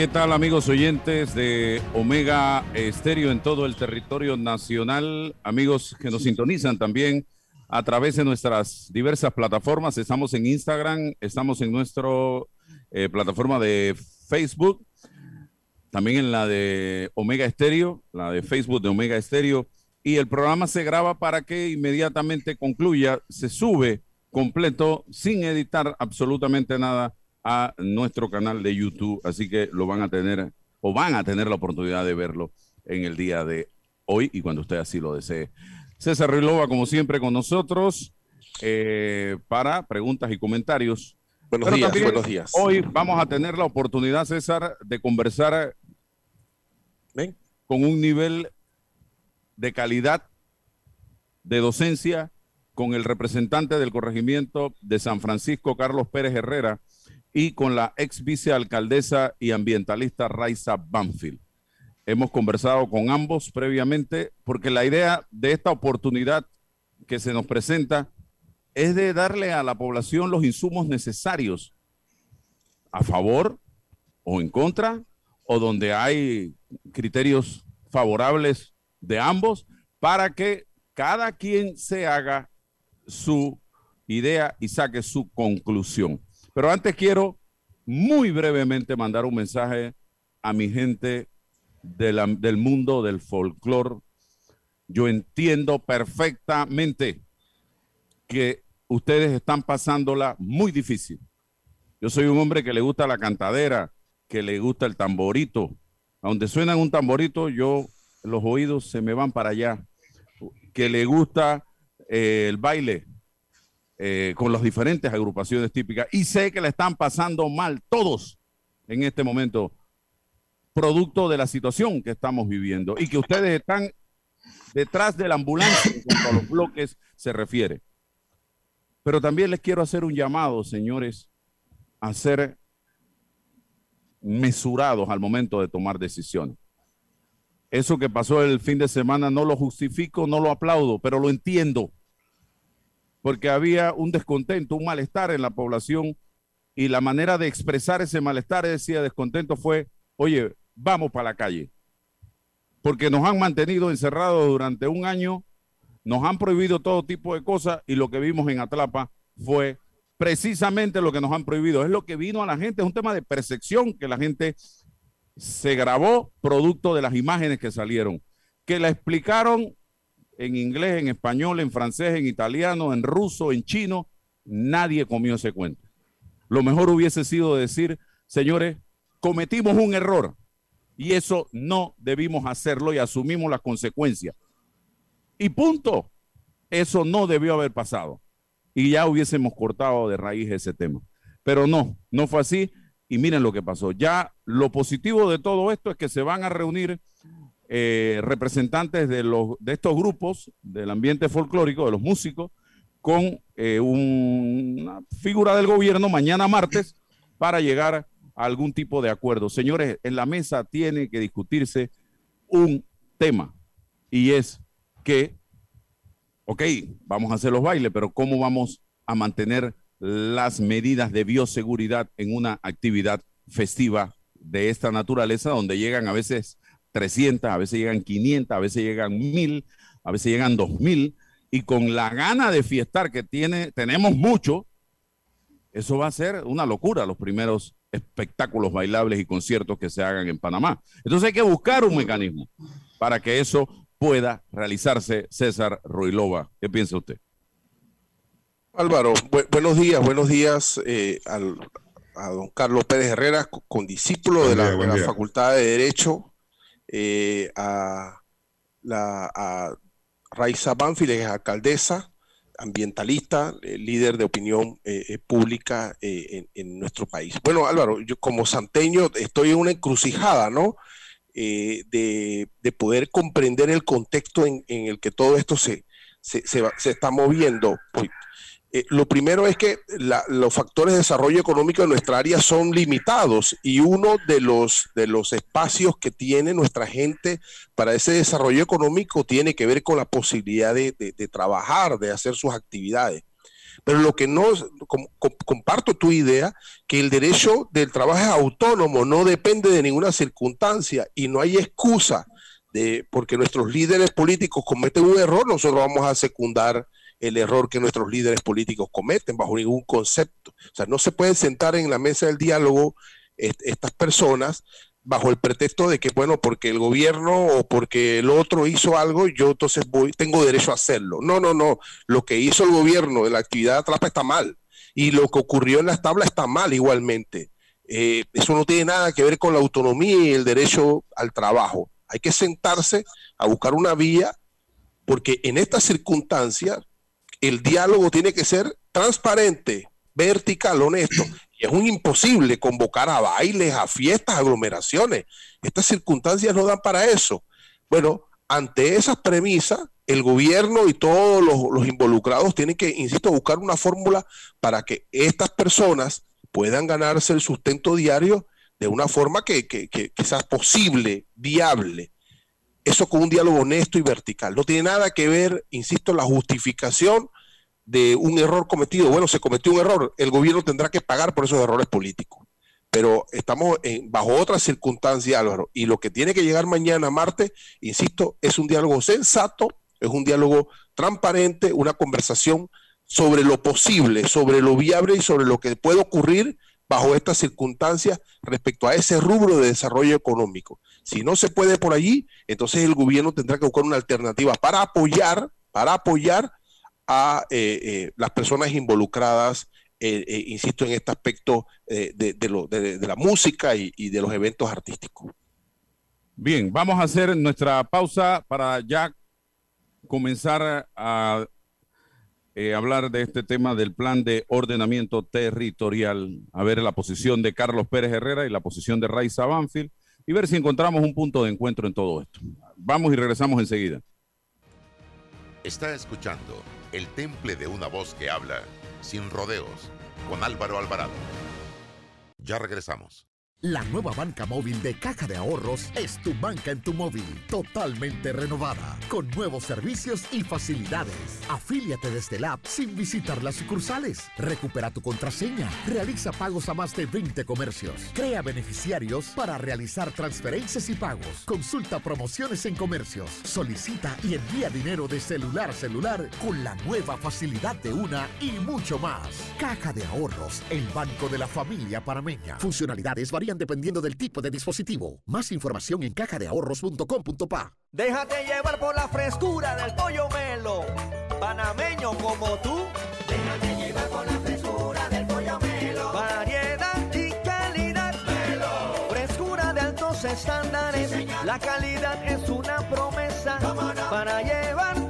¿Qué tal amigos oyentes de Omega Estéreo en todo el territorio nacional? Amigos que nos sintonizan también a través de nuestras diversas plataformas. Estamos en Instagram, estamos en nuestra eh, plataforma de Facebook, también en la de Omega Estéreo, la de Facebook de Omega Estéreo. Y el programa se graba para que inmediatamente concluya, se sube completo sin editar absolutamente nada a nuestro canal de YouTube, así que lo van a tener o van a tener la oportunidad de verlo en el día de hoy y cuando usted así lo desee. César Rilova, como siempre, con nosotros eh, para preguntas y comentarios. Buenos días, buenos días. Hoy vamos a tener la oportunidad, César, de conversar con un nivel de calidad de docencia con el representante del corregimiento de San Francisco, Carlos Pérez Herrera, y con la ex vicealcaldesa y ambientalista Raiza Banfield. Hemos conversado con ambos previamente porque la idea de esta oportunidad que se nos presenta es de darle a la población los insumos necesarios a favor o en contra o donde hay criterios favorables de ambos para que cada quien se haga su idea y saque su conclusión. Pero antes quiero muy brevemente mandar un mensaje a mi gente del mundo del folclore. Yo entiendo perfectamente que ustedes están pasándola muy difícil. Yo soy un hombre que le gusta la cantadera, que le gusta el tamborito. A donde suena un tamborito, yo los oídos se me van para allá. Que le gusta eh, el baile, eh, con las diferentes agrupaciones típicas y sé que le están pasando mal todos en este momento, producto de la situación que estamos viviendo y que ustedes están detrás de la ambulancia a los bloques se refiere. Pero también les quiero hacer un llamado, señores, a ser mesurados al momento de tomar decisiones. Eso que pasó el fin de semana no lo justifico, no lo aplaudo, pero lo entiendo porque había un descontento, un malestar en la población y la manera de expresar ese malestar, ese descontento fue, oye, vamos para la calle, porque nos han mantenido encerrados durante un año, nos han prohibido todo tipo de cosas y lo que vimos en Atlapa fue precisamente lo que nos han prohibido, es lo que vino a la gente, es un tema de percepción que la gente se grabó producto de las imágenes que salieron, que la explicaron en inglés, en español, en francés, en italiano, en ruso, en chino, nadie comió ese cuento. Lo mejor hubiese sido decir, señores, cometimos un error y eso no debimos hacerlo y asumimos las consecuencias. Y punto. Eso no debió haber pasado. Y ya hubiésemos cortado de raíz ese tema. Pero no, no fue así. Y miren lo que pasó. Ya lo positivo de todo esto es que se van a reunir eh, representantes de, los, de estos grupos del ambiente folclórico, de los músicos, con eh, una figura del gobierno mañana martes para llegar a algún tipo de acuerdo. Señores, en la mesa tiene que discutirse un tema y es que, ok, vamos a hacer los bailes, pero ¿cómo vamos a mantener las medidas de bioseguridad en una actividad festiva de esta naturaleza donde llegan a veces 300, a veces llegan 500, a veces llegan 1000, a veces llegan 2000, y con la gana de fiestar que tiene, tenemos mucho, eso va a ser una locura los primeros espectáculos bailables y conciertos que se hagan en Panamá. Entonces hay que buscar un mecanismo para que eso pueda realizarse. César Ruilova, ¿qué piensa usted? Álvaro, buenos días, buenos días eh, a don Carlos Pérez Herrera, con discípulo de la, de la Facultad de Derecho eh, a, la, a Raiza Banfield, es alcaldesa, ambientalista, líder de opinión pública en, nuestro país. Bueno, Álvaro, yo como santeño estoy en una encrucijada, ¿no? De, poder comprender el contexto en, el que todo esto se, se, se está moviendo. Eh, lo primero es que los factores de desarrollo económico de nuestra área son limitados y uno de los, de los espacios que tiene nuestra gente para ese desarrollo económico tiene que ver con la posibilidad de, trabajar, de hacer sus actividades. Pero lo que no, comparto tu idea, que el derecho del trabajo es autónomo, no depende de ninguna circunstancia y no hay excusa de, porque nuestros líderes políticos cometen un error, nosotros vamos a secundar el error que nuestros líderes políticos cometen bajo ningún concepto. O sea, no se pueden sentar en la mesa del diálogo estas personas bajo el pretexto de que, bueno, porque el gobierno o porque el otro hizo algo, yo entonces voy, tengo derecho a hacerlo. No, no, no. Lo que hizo el gobierno de la actividad de atrapa está mal. Y lo que ocurrió en las tablas está mal igualmente. Eh, eso no tiene nada que ver con la autonomía y el derecho al trabajo. Hay que sentarse a buscar una vía, porque en estas circunstancias el diálogo tiene que ser transparente, vertical, honesto. Y es un imposible convocar a bailes, a fiestas, aglomeraciones. Estas circunstancias no dan para eso. Bueno, ante esas premisas, el gobierno y todos los, involucrados tienen que, insisto, buscar una fórmula para que estas personas puedan ganarse el sustento diario de una forma que, que sea posible, viable eso con un diálogo honesto y vertical. No tiene nada que ver, insisto, la justificación de un error cometido. Bueno, se cometió un error, el gobierno tendrá que pagar por esos errores políticos. Pero estamos en, bajo otras circunstancias, Álvaro, y lo que tiene que llegar mañana, martes, insisto, es un diálogo sensato, es un diálogo transparente, una conversación sobre lo posible, sobre lo viable y sobre lo que puede ocurrir bajo estas circunstancias respecto a ese rubro de desarrollo económico. Si no se puede por allí, entonces el gobierno tendrá que buscar una alternativa para apoyar, para apoyar a eh, eh, las personas involucradas, eh, insisto, en este aspecto de, la música y, y de los eventos artísticos. Bien, vamos a hacer nuestra pausa para ya comenzar a hablar de este tema del plan de ordenamiento territorial, a ver la posición de Carlos Pérez Herrera y la posición de Raiza Banfield y ver si encontramos un punto de encuentro en todo esto. Vamos y regresamos enseguida. Está escuchando el temple de una voz que habla sin rodeos con Álvaro Alvarado. Ya regresamos. La nueva banca móvil de Caja de Ahorros es tu banca en tu móvil, totalmente renovada, con nuevos servicios y facilidades. Afíliate desde el app sin visitar las sucursales. Recupera tu contraseña. Realiza pagos a más de 20 comercios. Crea beneficiarios para realizar transferencias y pagos. Consulta promociones en comercios. Solicita y envía dinero de celular a celular con la nueva facilidad de una y mucho más. Caja de Ahorros, el banco de la familia parameña. Funcionalidades variadas dependiendo del tipo de dispositivo. Más información en cajadeahorros.com.pa. Déjate llevar por la frescura del pollo melo. Panameño como tú. Déjate llevar por la frescura del pollo melo. Variedad y calidad. Melo. Frescura de altos estándares. la calidad es una promesa para llevarte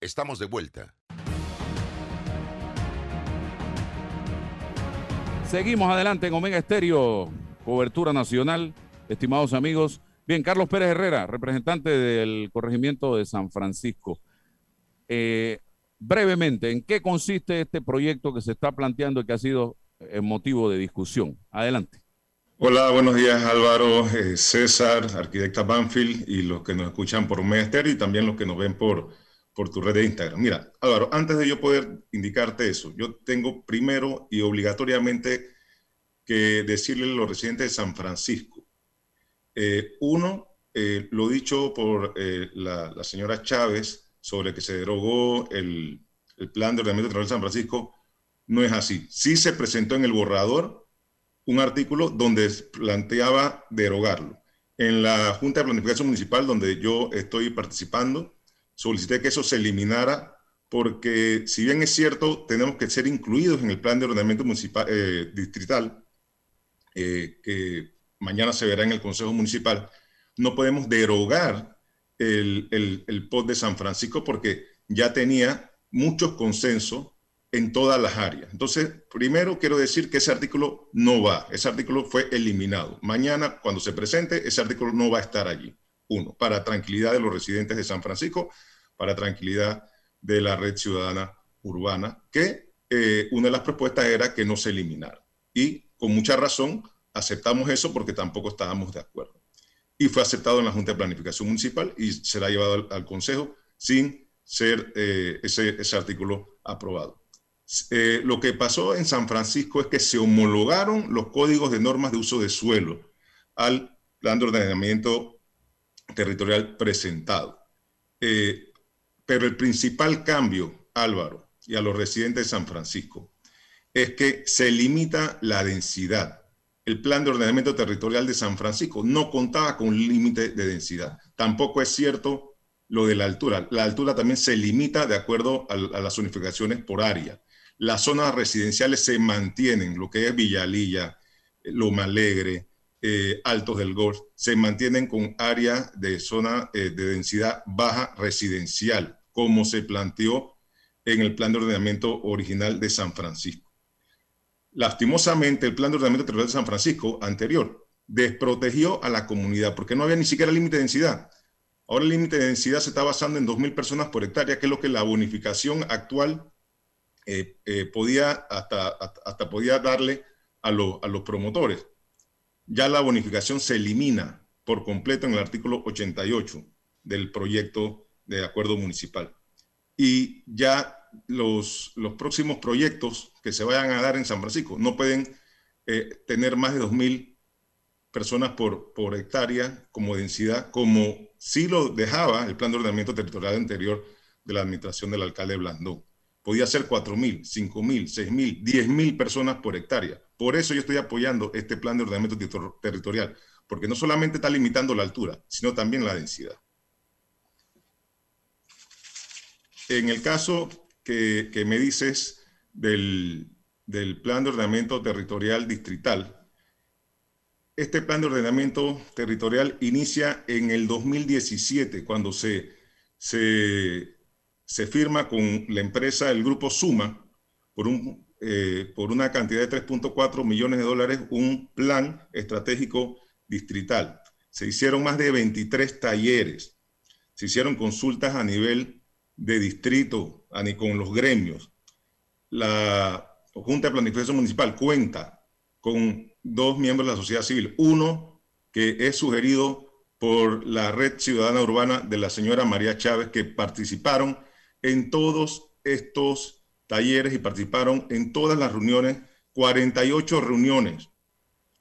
Estamos de vuelta. Seguimos adelante en Omega Estéreo, cobertura nacional, estimados amigos. Bien, Carlos Pérez Herrera, representante del corregimiento de San Francisco. Eh, brevemente, ¿en qué consiste este proyecto que se está planteando y que ha sido el motivo de discusión? Adelante. Hola, buenos días Álvaro, eh, César, arquitecta Banfield y los que nos escuchan por Omega Estéreo y también los que nos ven por, por tu red de Instagram. Mira, Álvaro, antes de yo poder indicarte eso, yo tengo primero y obligatoriamente que decirle a los residentes de San Francisco. Eh, uno, eh, lo dicho por eh, la, la, señora Chávez sobre que se derogó el, el plan de ordenamiento territorial de San Francisco, no es así. Sí se presentó en el borrador un artículo donde planteaba derogarlo. En la Junta de Planificación Municipal, donde yo estoy participando, solicité que eso se eliminara porque si bien es cierto, tenemos que ser incluidos en el plan de ordenamiento municipal, eh, distrital, eh, que mañana se verá en el Consejo Municipal, no podemos derogar el, el, el POT de San Francisco porque ya tenía muchos consensos en todas las áreas. Entonces, primero quiero decir que ese artículo no va, ese artículo fue eliminado. Mañana, cuando se presente, ese artículo no va a estar allí. Uno, para tranquilidad de los residentes de San Francisco, para tranquilidad de la red ciudadana urbana, que eh, una de las propuestas era que no se eliminara. Y con mucha razón aceptamos eso porque tampoco estábamos de acuerdo. Y fue aceptado en la Junta de Planificación Municipal y será llevado al, Consejo sin ser eh, ese, ese, artículo aprobado. Eh, lo que pasó en San Francisco es que se homologaron los códigos de normas de uso de suelo al plan de ordenamiento territorial presentado. Eh, pero el principal cambio, Álvaro, y a los residentes de San Francisco, es que se limita la densidad. El plan de ordenamiento territorial de San Francisco no contaba con un límite de densidad. Tampoco es cierto lo de la altura. La altura también se limita de acuerdo a, las unificaciones por área. Las zonas residenciales se mantienen, lo que es Villalilla, Loma Alegre, eh, Altos del Golf, se mantienen con área de zona eh, de densidad baja residencial, como se planteó en el plan de ordenamiento original de San Francisco. Lastimosamente, el plan de ordenamiento territorial de San Francisco anterior desprotegió a la comunidad porque no había ni siquiera límite de densidad. Ahora el límite de densidad se está basando en 2.000 personas por hectárea, que es lo que la bonificación actual eh, eh, podía, hasta, hasta, podía darle a, a los promotores. Ya la bonificación se elimina por completo en el artículo 88 del proyecto de acuerdo municipal. Y ya los, los próximos proyectos que se vayan a dar en San Francisco no pueden eh, tener más de 2.000 personas por, por hectárea como densidad, como sí lo dejaba el plan de ordenamiento territorial anterior de la administración del alcalde Blandón. Podía ser 4.000, 5.000, 6.000, 10.000 personas por hectárea. Por eso yo estoy apoyando este plan de ordenamiento territorial, porque no solamente está limitando la altura, sino también la densidad. En el caso que, me dices del, plan de ordenamiento territorial distrital, este plan de ordenamiento territorial inicia en el 2017, cuando se, se, se firma con la empresa, el grupo Suma, por, un, eh, por una cantidad de 3.4 millones de dólares, un plan estratégico distrital. Se hicieron más de 23 talleres, se hicieron consultas a nivel de distrito, ni con los gremios. La Junta de Planificación Municipal cuenta con dos miembros de la sociedad civil. Uno que es sugerido por la Red Ciudadana Urbana de la señora María Chávez, que participaron en todos estos talleres y participaron en todas las reuniones, 48 reuniones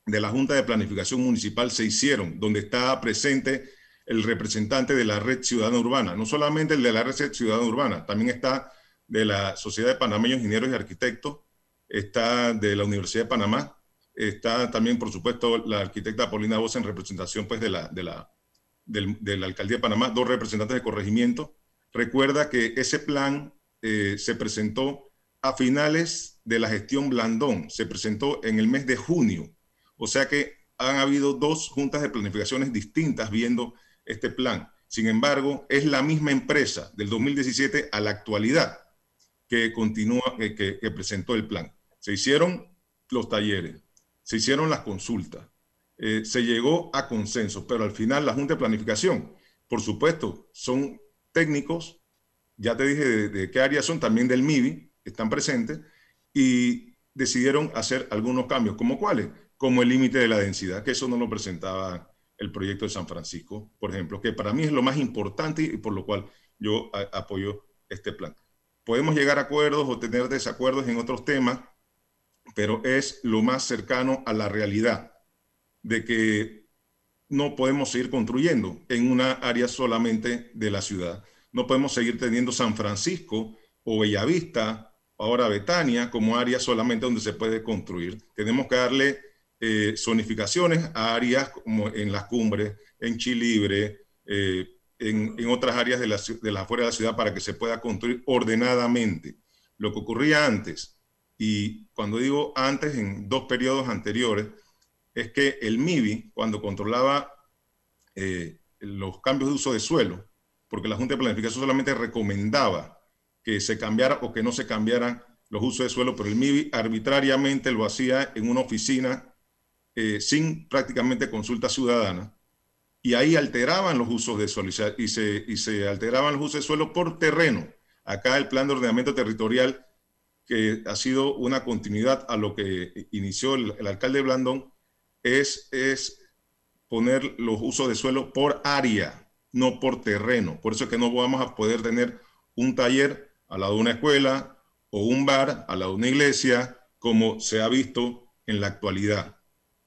de la Junta de Planificación Municipal se hicieron, donde está presente el representante de la Red Ciudadana Urbana, no solamente el de la Red Ciudadana Urbana, también está de la Sociedad de Panameños Ingenieros y Arquitectos, está de la Universidad de Panamá, está también, por supuesto, la arquitecta Paulina Voz en representación pues, de, la, de, la, de la Alcaldía de Panamá, dos representantes de corregimiento. Recuerda que ese plan eh, se presentó a finales de la gestión Blandón, se presentó en el mes de junio, o sea que han habido dos juntas de planificaciones distintas viendo este plan. Sin embargo, es la misma empresa del 2017 a la actualidad que continúa, que, presentó el plan. Se hicieron los talleres, se hicieron las consultas, eh, se llegó a consenso, pero al final la Junta de Planificación, por supuesto, son técnicos, ya te dije de, de qué áreas son, también del MIBI, están presentes, y decidieron hacer algunos cambios, como cuáles, como el límite de la densidad, que eso no lo presentaba el proyecto de San Francisco, por ejemplo, que para mí es lo más importante y por lo cual yo apoyo este plan. Podemos llegar a acuerdos o tener desacuerdos en otros temas, pero es lo más cercano a la realidad de que no podemos seguir construyendo en una área solamente de la ciudad. No podemos seguir teniendo San Francisco o Bellavista, ahora Betania, como área solamente donde se puede construir. Tenemos que darle eh, zonificaciones a áreas como en las cumbres, en Chilibre, eh, en, en, otras áreas de la, de la de la ciudad para que se pueda construir ordenadamente. Lo que ocurría antes, y cuando digo antes, en dos periodos anteriores, es que el MIBI, cuando controlaba eh, los cambios de uso de suelo, porque la Junta de Planificación solamente recomendaba que se cambiara o que no se cambiaran los usos de suelo, pero el MIBI arbitrariamente lo hacía en una oficina eh, sin prácticamente consulta ciudadana, y ahí alteraban los usos de suelo y se, alteraban los usos de suelo por terreno. Acá el plan de ordenamiento territorial, que ha sido una continuidad a lo que inició el, el alcalde Blandón, es, es poner los usos de suelo por área, no por terreno. Por eso es que no vamos a poder tener un taller al lado de una escuela o un bar al lado de una iglesia, como se ha visto en la actualidad.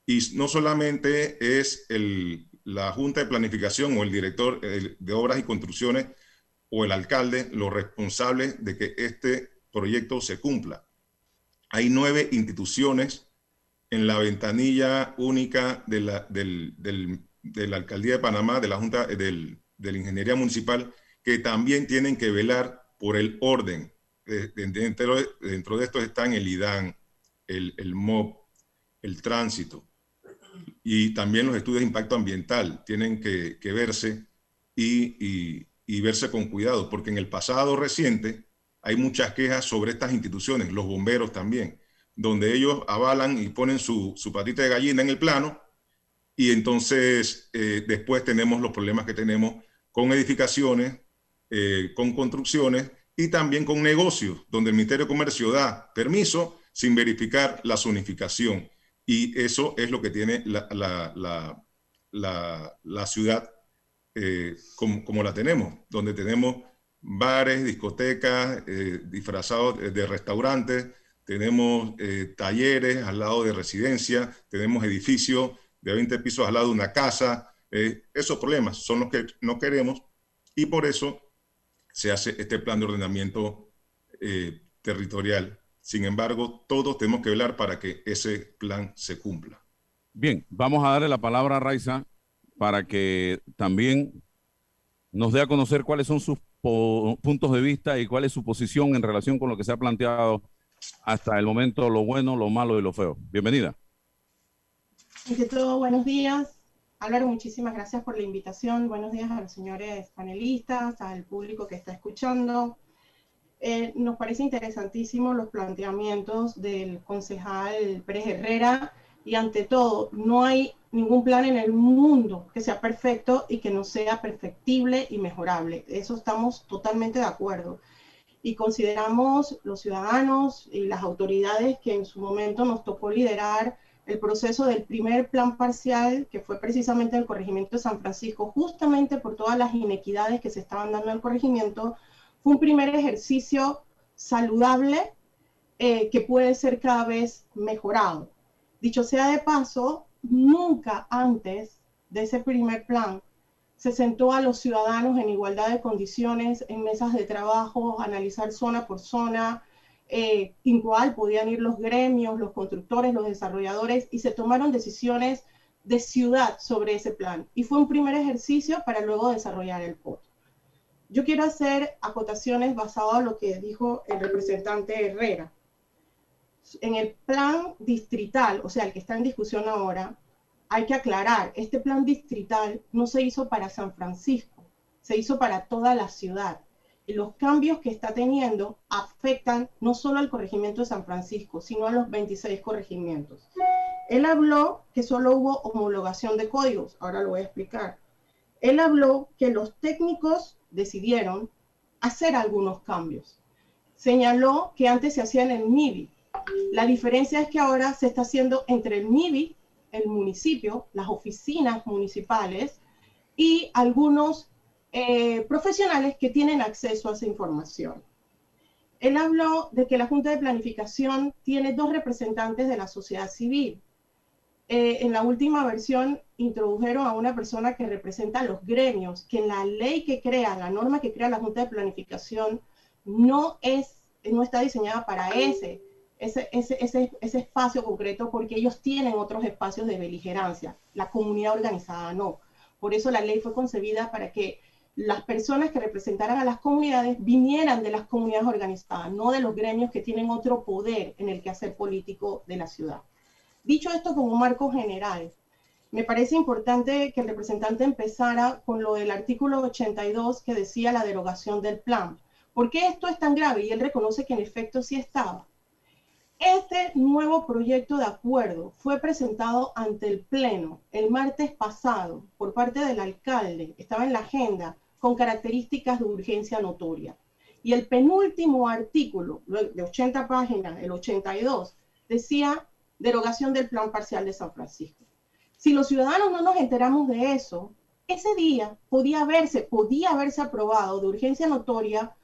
Y no solamente es la Junta de Planificación o el director de Obras y Construcciones o el alcalde los responsables de que este proyecto se cumpla. Hay nueve instituciones en la ventanilla única de la, de la Alcaldía de Panamá, de la Junta de la Ingeniería Municipal, que también tienen que velar por el orden. Dentro, dentro de esto están el IDAN, el, el MOB, el tránsito, y también los estudios de impacto ambiental tienen que, verse y, verse con cuidado, porque en el pasado reciente hay muchas quejas sobre estas instituciones, los bomberos también, donde ellos avalan y ponen su, patita de gallina en el plano y entonces eh, después tenemos los problemas que tenemos con edificaciones, eh, con construcciones y también con negocios, donde el Ministerio de Comercio da permiso sin verificar la zonificación. Y eso es lo que tiene la, ciudad eh, como, la tenemos, donde tenemos bares, discotecas, eh, disfrazados de restaurantes, tenemos eh, talleres al lado de residencia, tenemos edificios de 20 pisos al lado de una casa. esos problemas son los que no queremos y por eso se hace este plan de ordenamiento territorial sin embargo, todos tenemos que velar para que ese plan se cumpla. Bien, vamos a darle la palabra a Raiza para que también nos dé a conocer cuáles son sus puntos de vista y cuál es su posición en relación con lo que se ha planteado hasta el momento, lo bueno, lo malo y lo feo. Bienvenida. Ante todo, buenos días. Álvaro, muchísimas gracias por la invitación. Buenos días a los señores panelistas, al público que está escuchando. Eh, nos parece interesantísimo los planteamientos del concejal Pérez Herrera y ante todo, no hay ningún plan en el mundo que sea perfecto y que no sea perfectible y mejorable. Eso estamos totalmente de acuerdo. Y consideramos los ciudadanos y las autoridades que en su momento nos tocó liderar el proceso del primer plan parcial, que fue precisamente el corregimiento de San Francisco, justamente por todas las inequidades que se estaban dando en el corregimiento, fue un primer ejercicio saludable eh, que puede ser cada vez mejorado. Dicho sea de paso, nunca antes de ese primer plan se sentó a los ciudadanos en igualdad de condiciones en mesas de trabajo, analizar zona por zona, eh, igual podían ir los gremios, los constructores, los desarrolladores y se tomaron decisiones de ciudad sobre ese plan. Y fue un primer ejercicio para luego desarrollar el POT. Yo quiero hacer acotaciones basadas en lo que dijo el representante Herrera en el plan distrital, o sea, el que está en discusión ahora, hay que aclarar, este plan distrital no se hizo para San Francisco, se hizo para toda la ciudad. Y los cambios que está teniendo afectan no solo al corregimiento de San Francisco, sino a los 26 corregimientos. Él habló que solo hubo homologación de códigos, ahora lo voy a explicar. Él habló que los técnicos decidieron hacer algunos cambios. Señaló que antes se hacían en MIBI, la diferencia es que ahora se está haciendo entre el MIBI, el municipio, las oficinas municipales y algunos eh, profesionales que tienen acceso a esa información. Él habló de que la Junta de Planificación tiene dos representantes de la sociedad civil. Eh, en la última versión introdujeron a una persona que representa a los gremios, que la ley que crea, la norma que crea la Junta de Planificación, no, es, no está diseñada para ese ese, ese, ese, espacio concreto porque ellos tienen otros espacios de beligerancia, la comunidad organizada no. Por eso la ley fue concebida para que las personas que representaran a las comunidades vinieran de las comunidades organizadas, no de los gremios que tienen otro poder en el quehacer político de la ciudad. Dicho esto como marco general, me parece importante que el representante empezara con lo del artículo 82 que decía la derogación del plan. ¿Por qué esto es tan grave? Y él reconoce que en efecto sí estaba. Este nuevo proyecto de acuerdo fue presentado ante el Pleno el martes pasado por parte del alcalde, estaba en la agenda, con características de urgencia notoria. Y el penúltimo artículo, de 80 páginas, el 82, decía derogación del plan parcial de San Francisco. Si los ciudadanos no nos enteramos de eso, ese día podía haberse, podía haberse aprobado de urgencia notoria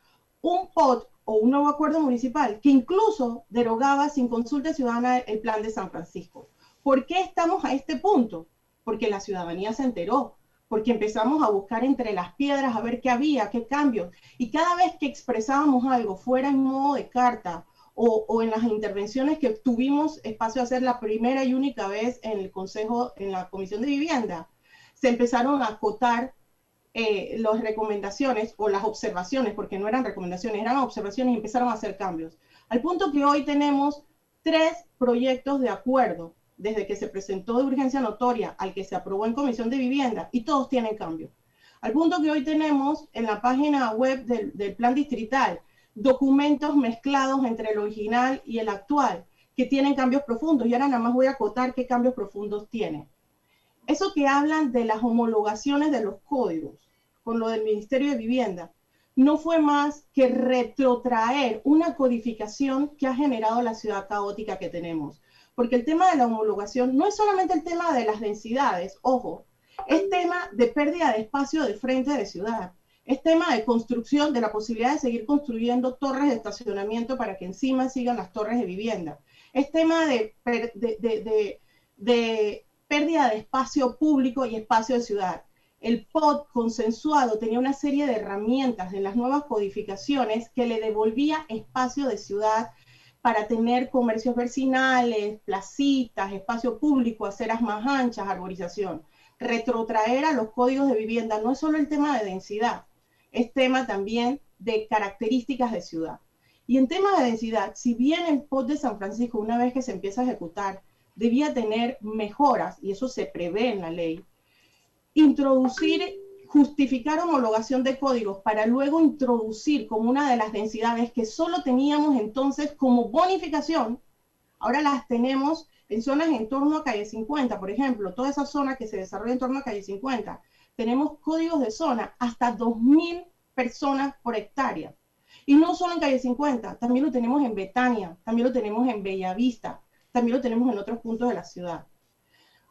un POT o un nuevo acuerdo municipal que incluso derogaba sin consulta ciudadana el plan de San Francisco. ¿Por qué estamos a este punto? Porque la ciudadanía se enteró, porque empezamos a buscar entre las piedras a ver qué había, qué cambios. Y cada vez que expresábamos algo fuera en modo de carta o, en las intervenciones que tuvimos espacio a hacer la primera y única vez en el Consejo, en la Comisión de Vivienda, se empezaron a acotar eh, las recomendaciones o las observaciones, porque no eran recomendaciones, eran observaciones y empezaron a hacer cambios. Al punto que hoy tenemos tres proyectos de acuerdo, desde que se presentó de urgencia notoria al que se aprobó en Comisión de Vivienda, y todos tienen cambios. Al punto que hoy tenemos en la página web del plan distrital documentos mezclados entre el original y el actual, que tienen cambios profundos. Y ahora nada más voy a acotar qué cambios profundos tienen. Eso que hablan de las homologaciones de los códigos con lo del Ministerio de Vivienda, no fue más que retrotraer una codificación que ha generado la ciudad caótica que tenemos. Porque el tema de la homologación no es solamente el tema de las densidades, ojo, es tema de pérdida de espacio de frente de ciudad, es tema de construcción, de la posibilidad de seguir construyendo torres de estacionamiento para que encima sigan las torres de vivienda, es tema de, de, de, de pérdida de espacio público y espacio de ciudad. El POT consensuado tenía una serie de herramientas en las nuevas codificaciones que le devolvía espacio de ciudad para tener comercios vecinales, placitas, espacio público, aceras más anchas, arborización. Retrotraer a los códigos de vivienda no es solo el tema de densidad, es tema también de características de ciudad. Y en tema de densidad, si bien el POT de San Francisco, una vez que se empieza a ejecutar, debía tener mejoras, y eso se prevé en la ley, introducir, justificar homologación de códigos para luego introducir como una de las densidades que solo teníamos entonces como bonificación, ahora las tenemos En zonas en torno a calle 50, por ejemplo, toda esa zona que se desarrolla en torno a calle 50, tenemos códigos de zona hasta 2.000 personas por hectárea. Y no solo en calle 50, también lo tenemos en Betania, también lo tenemos en Bellavista, también lo tenemos en otros puntos de la ciudad.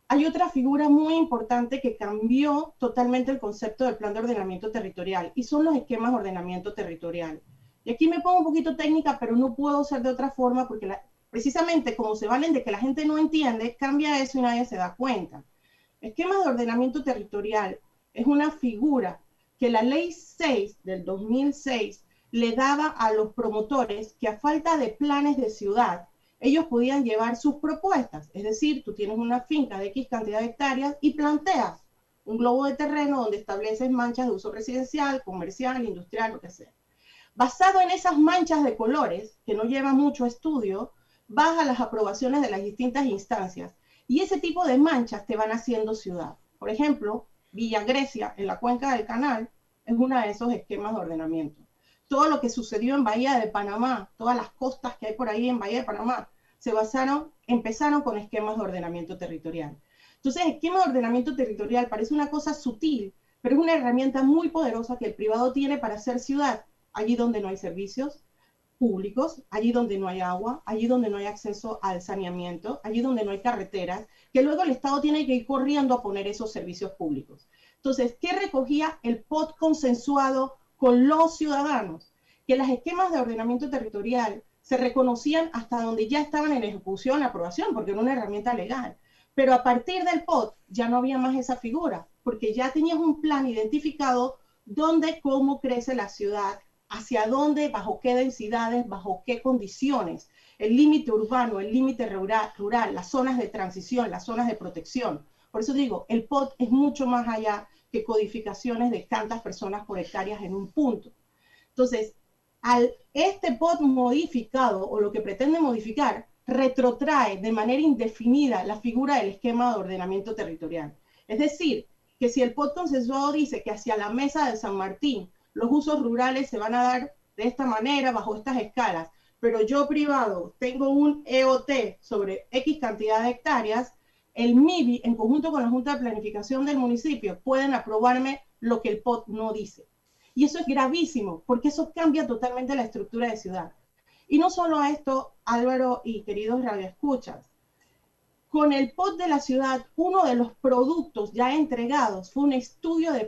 Hay otra figura muy importante que cambió totalmente el concepto del plan de ordenamiento territorial y son los esquemas de ordenamiento territorial. Y aquí me pongo un poquito técnica, pero no puedo ser de otra forma porque precisamente como se valen de que la gente no entiende, cambia eso y nadie se da cuenta. Esquema de ordenamiento territorial es una figura que la ley 6 del 2006 le daba a los promotores que a falta de planes de ciudad, ellos podían llevar sus propuestas. Es decir, tú tienes una finca de X cantidad de hectáreas y planteas un globo de terreno donde estableces manchas de uso residencial, comercial, industrial, lo que sea. Basado en esas manchas de colores, que no lleva mucho estudio, vas a las aprobaciones de las distintas instancias y ese tipo de manchas te van haciendo ciudad. Por ejemplo, Villa Grecia, en la cuenca del canal, es uno de esos esquemas de ordenamiento todo lo que sucedió en Bahía de Panamá, todas las costas que hay por ahí en Bahía de Panamá, se basaron, empezaron con esquemas de ordenamiento territorial. Entonces, esquema de ordenamiento territorial parece una cosa sutil, pero es una herramienta muy poderosa que el privado tiene para hacer ciudad, allí donde no hay servicios públicos, allí donde no hay agua, allí donde no hay acceso al saneamiento, allí donde no hay carreteras, que luego el Estado tiene que ir corriendo a poner esos servicios públicos. Entonces, ¿qué recogía el POT consensuado con los ciudadanos, que los esquemas de ordenamiento territorial se reconocían hasta donde ya estaban en ejecución, aprobación, porque era una herramienta legal. Pero a partir del POT ya no había más esa figura, porque ya tenías un plan identificado dónde, cómo crece la ciudad, hacia dónde, bajo qué densidades, bajo qué condiciones, el límite urbano, el límite rural, las zonas de transición, las zonas de protección. Por eso digo, el POT es mucho más allá que codificaciones de tantas personas por hectáreas en un punto. Entonces, al este POT modificado o lo que pretende modificar, retrotrae de manera indefinida la figura del esquema de ordenamiento territorial. Es decir, que si el POT consensuado dice que hacia la mesa de San Martín los usos rurales se van a dar de esta manera, bajo estas escalas, pero yo privado tengo un EOT sobre X cantidad de hectáreas, el MIBI, en conjunto con la Junta de Planificación del municipio, pueden aprobarme lo que el POT no dice. Y eso es gravísimo, porque eso cambia totalmente la estructura de ciudad. Y no solo a esto, Álvaro y queridos radioescuchas, con el POT de la ciudad, uno de los productos ya entregados fue un estudio de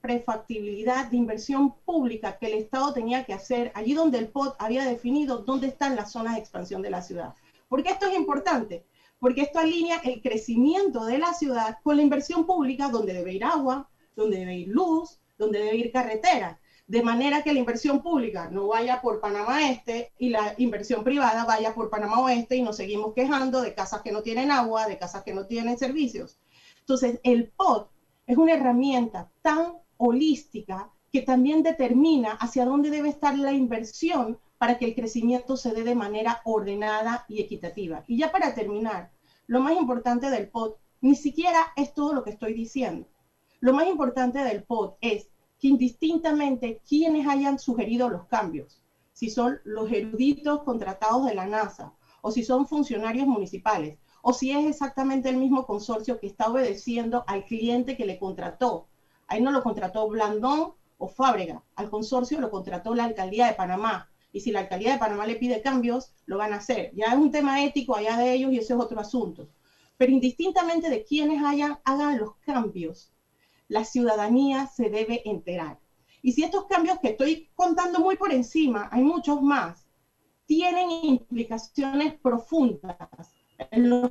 prefactibilidad de inversión pública que el Estado tenía que hacer allí donde el POT había definido dónde están las zonas de expansión de la ciudad. Porque esto es importante, porque esto alinea el crecimiento de la ciudad con la inversión pública donde debe ir agua, donde debe ir luz, donde debe ir carretera, de manera que la inversión pública no vaya por Panamá Este y la inversión privada vaya por Panamá Oeste y nos seguimos quejando de casas que no tienen agua, de casas que no tienen servicios. Entonces, el POT es una herramienta tan holística que también determina hacia dónde debe estar la inversión para que el crecimiento se dé de manera ordenada y equitativa. Y ya para terminar, lo más importante del POT ni siquiera es todo lo que estoy diciendo. Lo más importante del POT es indistintamente quienes hayan sugerido los cambios, si son los eruditos contratados de la NASA, o si son funcionarios municipales, o si es exactamente el mismo consorcio que está obedeciendo al cliente que le contrató. Ahí no lo contrató Blandón o Fábrega, al consorcio lo contrató la alcaldía de Panamá, y si la alcaldía de Panamá le pide cambios, lo van a hacer. Ya es un tema ético allá de ellos y ese es otro asunto. Pero indistintamente de quienes hayan, hagan los cambios, la ciudadanía se debe enterar. Y si estos cambios que estoy contando muy por encima, hay muchos más, tienen implicaciones profundas en los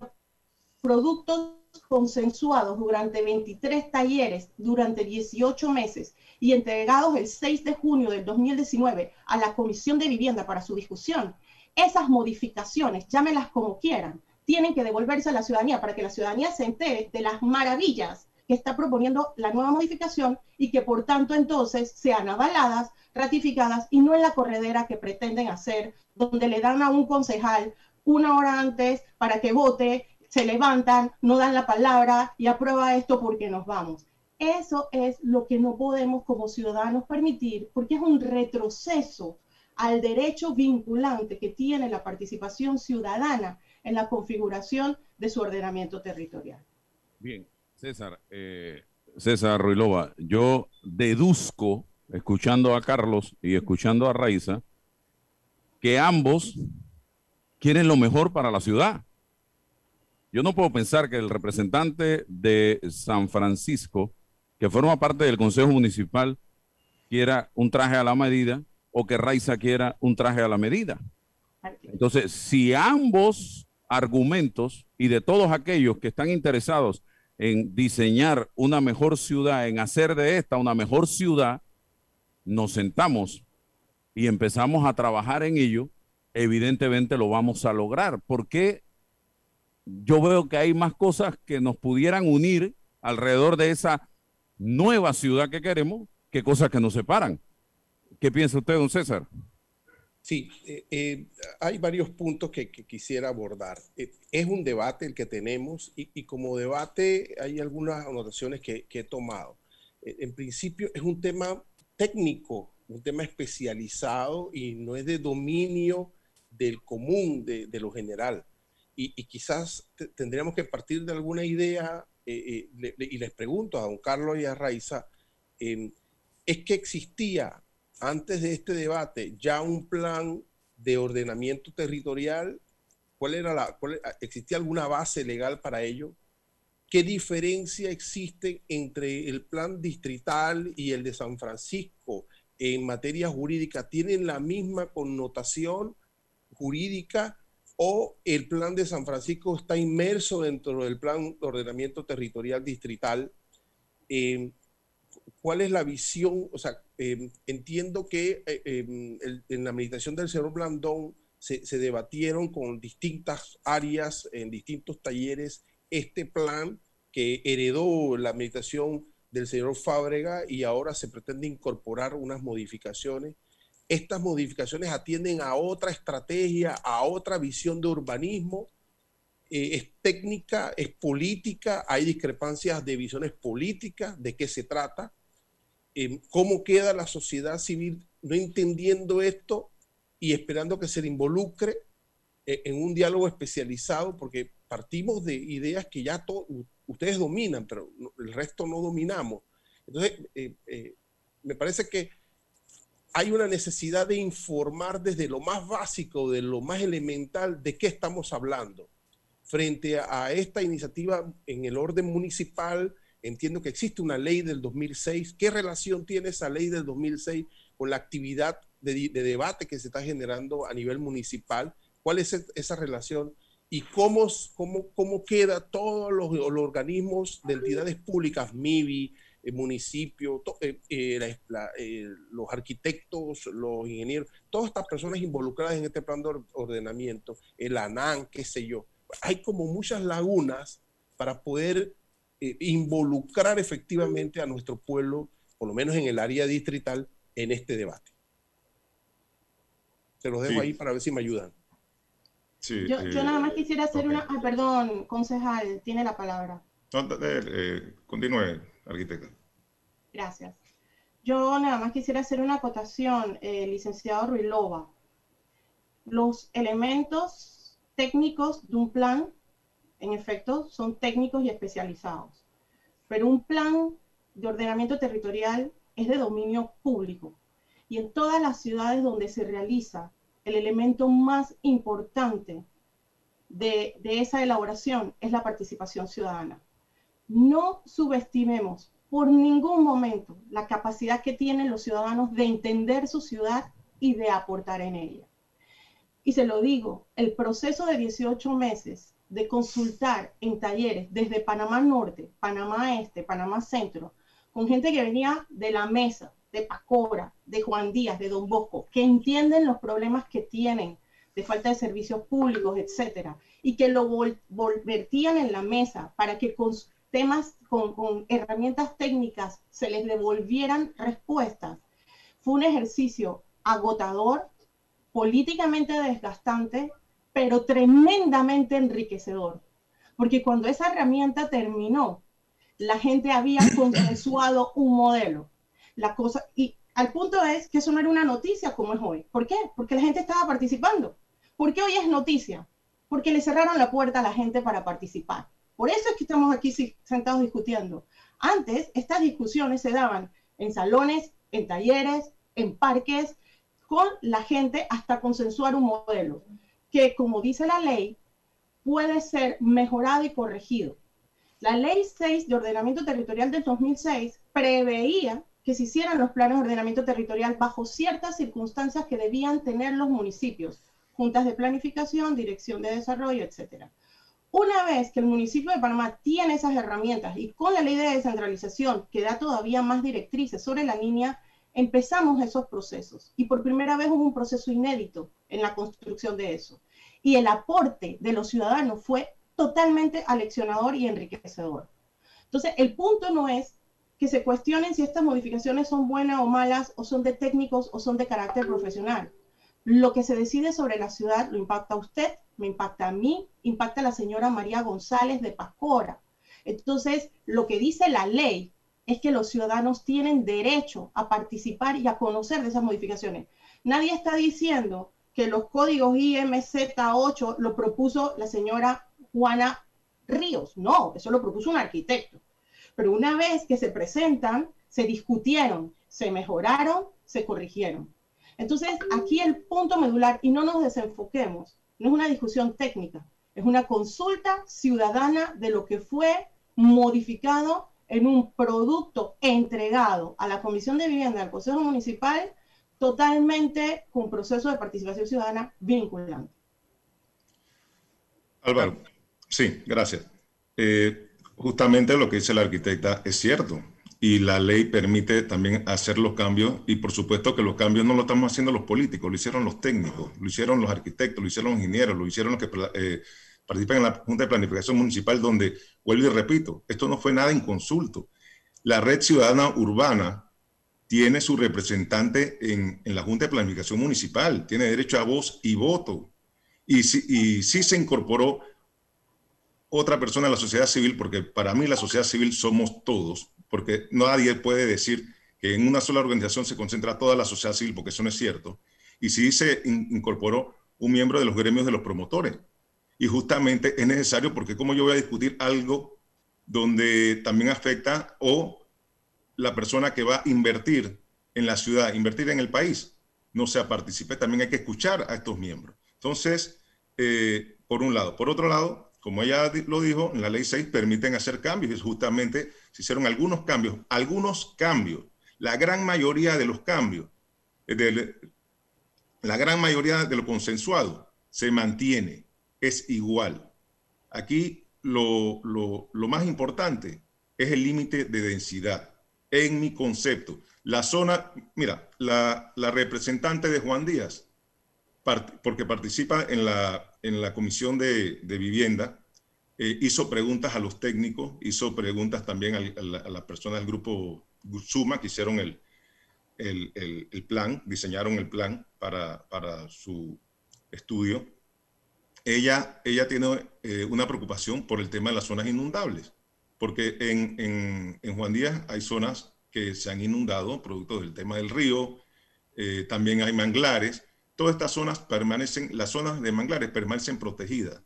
productos consensuados durante 23 talleres durante 18 meses y entregados el 6 de junio del 2019 a la Comisión de Vivienda para su discusión, esas modificaciones, llámelas como quieran, tienen que devolverse a la ciudadanía para que la ciudadanía se entere de las maravillas que está proponiendo la nueva modificación y que por tanto entonces sean avaladas, ratificadas y no en la corredera que pretenden hacer, donde le dan a un concejal una hora antes para que vote, se levantan, no dan la palabra y aprueba esto porque nos vamos. Eso es lo que no podemos como ciudadanos permitir porque es un retroceso al derecho vinculante que tiene la participación ciudadana en la configuración de su ordenamiento territorial. Bien, César, eh, César Ruilova, yo deduzco, escuchando a Carlos y escuchando a Raiza, que ambos quieren lo mejor para la ciudad. Yo no puedo pensar que el representante de San Francisco, que forma parte del Consejo Municipal, quiera un traje a la medida o que Raiza quiera un traje a la medida. Entonces, si ambos argumentos y de todos aquellos que están interesados en diseñar una mejor ciudad, en hacer de esta una mejor ciudad, nos sentamos y empezamos a trabajar en ello, evidentemente lo vamos a lograr, porque yo veo que hay más cosas que nos pudieran unir alrededor de esa nueva ciudad que queremos que cosas que nos separan. ¿Qué piensa usted, don César? Sí, eh, eh, hay varios puntos que, quisiera abordar. Eh, es un debate el que tenemos y, como debate hay algunas anotaciones que, he tomado. en principio es un tema técnico, un tema especializado y no es de dominio del común, de, lo general. Y, quizás tendríamos que partir de alguna idea, y les pregunto a don Carlos y a Raiza, es que existía antes de este debate ya un plan de ordenamiento territorial? ¿Cuál era la, ¿Existía alguna base legal para ello? ¿Qué diferencia existe entre el plan distrital y el de San Francisco en materia jurídica? ¿Tienen la misma connotación jurídica o el plan de San Francisco está inmerso dentro del plan de ordenamiento territorial distrital? Eh, ¿Cuál es la visión? O sea, em, entiendo que eh, em, en la meditación del señor Blandón se, debatieron con distintas áreas, en distintos talleres, este plan que heredó la meditación del señor Fábrega y ahora se pretende incorporar unas modificaciones. Estas modificaciones atienden a otra estrategia, a otra visión de urbanismo. Eh, es técnica, es política, hay discrepancias de visiones políticas, de qué se trata cómo queda la sociedad civil no entendiendo esto y esperando que se le involucre eh, en un diálogo especializado, porque partimos de ideas que ya ustedes dominan, pero el resto no dominamos. Entonces, eh, eh, me parece que hay una necesidad de informar desde lo más básico, de lo más elemental, de qué estamos hablando. Frente a esta iniciativa en el orden municipal, Entiendo que existe una ley del 2006. ¿Qué relación tiene esa ley del 2006 con la actividad de, debate que se está generando a nivel municipal? ¿Cuál es esa relación? ¿Y cómo, cómo, cómo queda todos los, organismos de entidades públicas, MIBI, el municipio, eh, eh, los arquitectos, los ingenieros, todas estas personas involucradas en este plan de ordenamiento, el ANAN, qué sé yo. Hay como muchas lagunas para poder eh, involucrar efectivamente a nuestro pueblo, por lo menos en el área distrital, en este debate. Se los dejo ahí para ver si me ayudan. yo, eh, nada más quisiera hacer una... perdón, concejal, tiene la palabra. Eh, continúe, arquitecta. Gracias. Yo nada más quisiera hacer una acotación, licenciado Ruilova. Los elementos técnicos de un plan en efecto, son técnicos y especializados. Pero un plan de ordenamiento territorial es de dominio público. Y en todas las ciudades donde se realiza, el elemento más importante de, esa elaboración es la participación ciudadana. No subestimemos por ningún momento la capacidad que tienen los ciudadanos de entender su ciudad y de aportar en ella. Y se lo digo, el proceso de 18 meses de consultar en talleres desde Panamá Norte, Panamá Este, Panamá Centro, con gente que venía de la mesa, de Pacora, de Juan Díaz, de Don Bosco, que entienden los problemas que tienen de falta de servicios públicos, etcétera, y que lo volvertían en la mesa para que con temas, con herramientas técnicas se les devolvieran respuestas. Fue un ejercicio agotador, políticamente desgastante, pero tremendamente enriquecedor. Porque cuando esa herramienta terminó, la gente había consensuado un modelo. La cosa, y al punto es que eso no era una noticia como es hoy. ¿Por qué? Porque la gente estaba participando. ¿Por qué hoy es noticia? porque le cerraron la puerta a la gente para participar. Por eso es que estamos aquí sentados discutiendo. Antes, estas discusiones se daban en salones, en talleres, en parques, con la gente hasta consensuar un modelo que, como dice la ley, puede ser mejorado y corregido. La ley 6 de ordenamiento territorial del 2006 preveía que se hicieran los planes de ordenamiento territorial bajo ciertas circunstancias que debían tener los municipios, juntas de planificación, dirección de desarrollo, etc. Una vez que el municipio de Panamá tiene esas herramientas y con la ley de descentralización que da todavía más directrices sobre la línea, empezamos esos procesos y por primera vez hubo un proceso inédito en la construcción de eso. Y el aporte de los ciudadanos fue totalmente aleccionador y enriquecedor. Entonces, el punto no es que se cuestionen si estas modificaciones son buenas o malas, o son de técnicos o son de carácter profesional. Lo que se decide sobre la ciudad lo impacta a usted, me impacta a mí, impacta a la señora María González de Pascora. Entonces, lo que dice la ley es que los ciudadanos tienen derecho a participar y a conocer de esas modificaciones. Nadie está diciendo que los códigos IMZ8 lo propuso la señora Juana Ríos. No, eso lo propuso un arquitecto. Pero una vez que se presentan, se discutieron, se mejoraron, se corrigieron. Entonces, aquí el punto medular, y no nos desenfoquemos, no es una discusión técnica, es una consulta ciudadana de lo que fue modificado en un producto entregado a la Comisión de Vivienda del Consejo Municipal totalmente con proceso de participación ciudadana vinculante. Álvaro, sí, gracias. Eh, justamente lo que dice la arquitecta es cierto y la ley permite también hacer los cambios y por supuesto que los cambios no lo estamos haciendo los políticos, lo hicieron los técnicos, lo hicieron los arquitectos, lo hicieron los ingenieros, lo hicieron los que eh, participan en la Junta de Planificación Municipal donde, vuelvo y repito, esto no fue nada inconsulto. La Red Ciudadana Urbana tiene su representante en, la Junta de Planificación Municipal, tiene derecho a voz y voto. Y y sí se incorporó otra persona a la sociedad civil, porque para mí la sociedad civil somos todos, porque nadie puede decir que en una sola organización se concentra toda la sociedad civil, porque eso no es cierto. Y sí se incorporó un miembro de los gremios de los promotores. Y justamente es necesario porque como yo voy a discutir algo donde también afecta o la persona que va a invertir en la ciudad, invertir en el país, no sea participe, también hay que escuchar a estos miembros. Entonces, eh, por un lado. Por otro lado, como ella lo dijo, en la ley 6 permiten hacer cambios y justamente se hicieron algunos cambios, algunos cambios, la gran mayoría de los cambios, de, la gran mayoría de lo consensuado se mantiene, es igual. Aquí lo, más importante es el límite de densidad, en mi concepto. La zona, mira, la, representante de Juan Díaz, porque participa en la, en la comisión de, vivienda, eh, hizo preguntas a los técnicos, hizo preguntas también a, las personas del grupo Suma que hicieron el, el, plan, diseñaron el plan para, para su estudio. Ella, ella tiene eh, una preocupación por el tema de las zonas inundables, porque en, en, en, Juan Díaz hay zonas que se han inundado producto del tema del río, eh, también hay manglares, todas estas zonas permanecen, las zonas de manglares permanecen protegidas.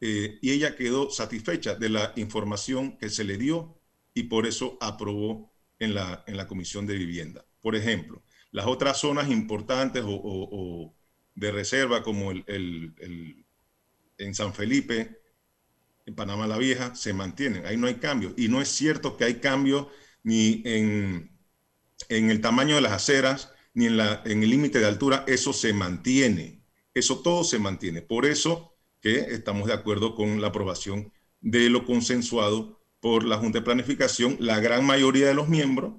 Eh, y ella quedó satisfecha de la información que se le dio y por eso aprobó en la, en la Comisión de Vivienda. Por ejemplo, las otras zonas importantes o, de reserva como el, el, en San Felipe, en Panamá la Vieja, se mantienen. Ahí no hay cambio. Y no es cierto que hay cambio ni en, en el tamaño de las aceras, ni en, la, en el límite de altura, eso se mantiene. Eso todo se mantiene. Por eso que estamos de acuerdo con la aprobación de lo consensuado por la Junta de Planificación, la gran mayoría de los miembros,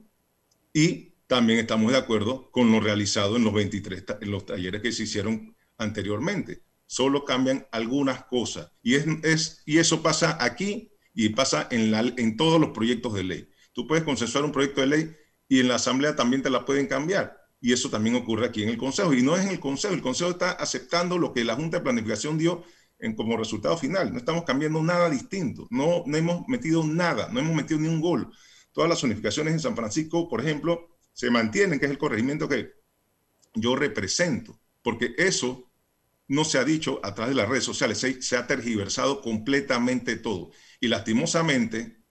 y también estamos de acuerdo con lo realizado en los 23 en los talleres que se hicieron anteriormente. Solo cambian algunas cosas. Y, es, es y eso pasa aquí y pasa en todos los proyectos de ley. Tú puedes consensuar un proyecto de ley y en la Asamblea también te la pueden cambiar. Y eso también ocurre aquí en el Consejo. Y no es en el Consejo, el Consejo está aceptando lo que la Junta de Planificación dio en, como resultado final. No estamos cambiando nada distinto. No, no hemos metido nada, no hemos metido ni un gol. Todas las unificaciones en San Francisco, por ejemplo, se mantienen, que es el corregimiento que yo represento, porque eso no se ha dicho a través de las redes sociales, se, ha tergiversado completamente todo. Y lastimosamente,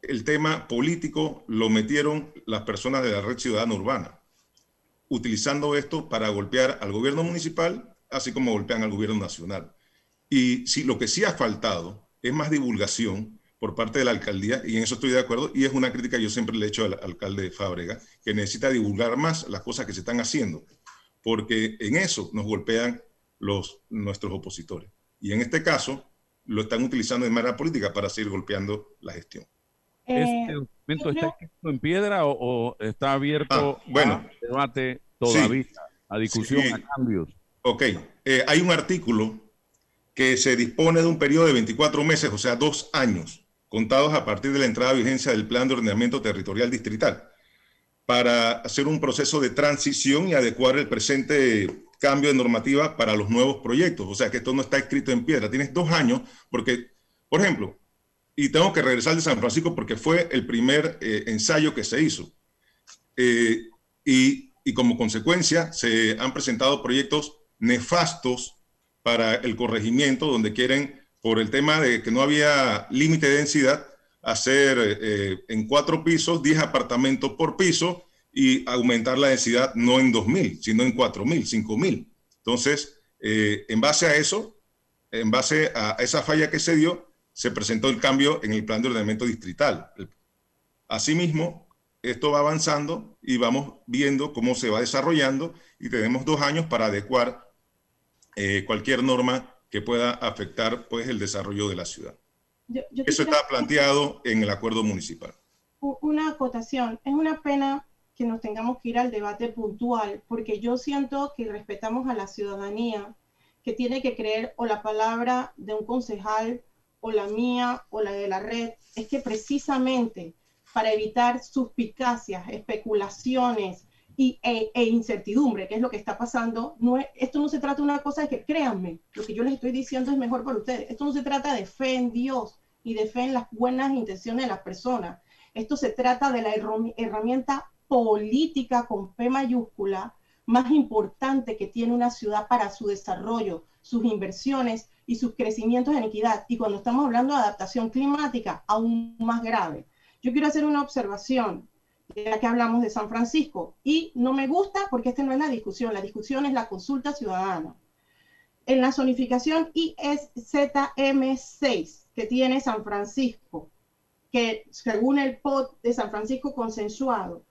el tema político lo metieron las personas de la red ciudadana urbana, utilizando esto para golpear al gobierno municipal, así como golpean al gobierno nacional. Y sí, lo que sí ha faltado es más divulgación por parte de la alcaldía, y en eso estoy de acuerdo, y es una crítica que yo siempre le he hecho al alcalde Fábrega, que necesita divulgar más las cosas que se están haciendo, porque en eso nos golpean los, nuestros opositores. Y en este caso, lo están utilizando de manera política para seguir golpeando la gestión. ¿Este documento está escrito en piedra o, está abierto Ah, bueno. a debate todavía, Sí. a discusión, Sí. a cambios? Ok, eh, hay un artículo que se dispone de un periodo de 24 meses, o sea, dos años, contados a partir de la entrada a vigencia del Plan de Ordenamiento Territorial Distrital, para hacer un proceso de transición y adecuar el presente cambio de normativa para los nuevos proyectos. O sea, que esto no está escrito en piedra. Tienes dos años, porque, por ejemplo, y tengo que regresar de San Francisco porque fue el primer eh, ensayo que se hizo. Eh, y, y como consecuencia se han presentado proyectos nefastos para el corregimiento, donde quieren, por el tema de que no había límite de densidad, hacer eh, en cuatro pisos 10 apartamentos por piso y aumentar la densidad no en 2.000, sino en 4.000, 5.000. Entonces, eh, en base a eso, en base a esa falla que se dio, se presentó el cambio en el plan de ordenamiento distrital. Asimismo, esto va avanzando y vamos viendo cómo se va desarrollando y tenemos dos años para adecuar eh, cualquier norma que pueda afectar pues, el desarrollo de la ciudad. Yo- yo Eso está planteado en el acuerdo municipal. una acotación. Es una pena que nos tengamos que ir al debate puntual, porque yo siento que respetamos a la ciudadanía, que tiene que creer o la palabra de un concejal, o la mía, o la de la red. Es que precisamente para evitar suspicacias, especulaciones y, e, e incertidumbre, que es lo que está pasando, no es- esto no se trata de una cosa de que créanme, lo que yo les estoy diciendo es mejor para ustedes. Esto no se trata de fe en Dios y de las buenas intenciones de las personas. Esto se trata de la herrami- herramienta política con P mayúscula más importante que tiene una ciudad para su desarrollo, sus inversiones y sus crecimientos en equidad. Y cuando estamos hablando de adaptación climática, aún más grave. Yo quiero hacer una observación, ya que hablamos de San Francisco, y no me gusta porque esta no es la discusión, la discusión es la consulta ciudadana. En la zonificación ISZM6 que tiene San Francisco, que según el POT de San Francisco consensuado,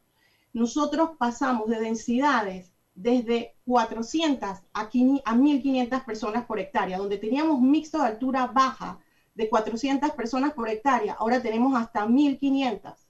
nosotros pasamos de densidades desde 400 a 500 a 1.500 personas por hectárea, donde teníamos mixto de altura baja de 400 personas por hectárea, ahora tenemos hasta 1.500.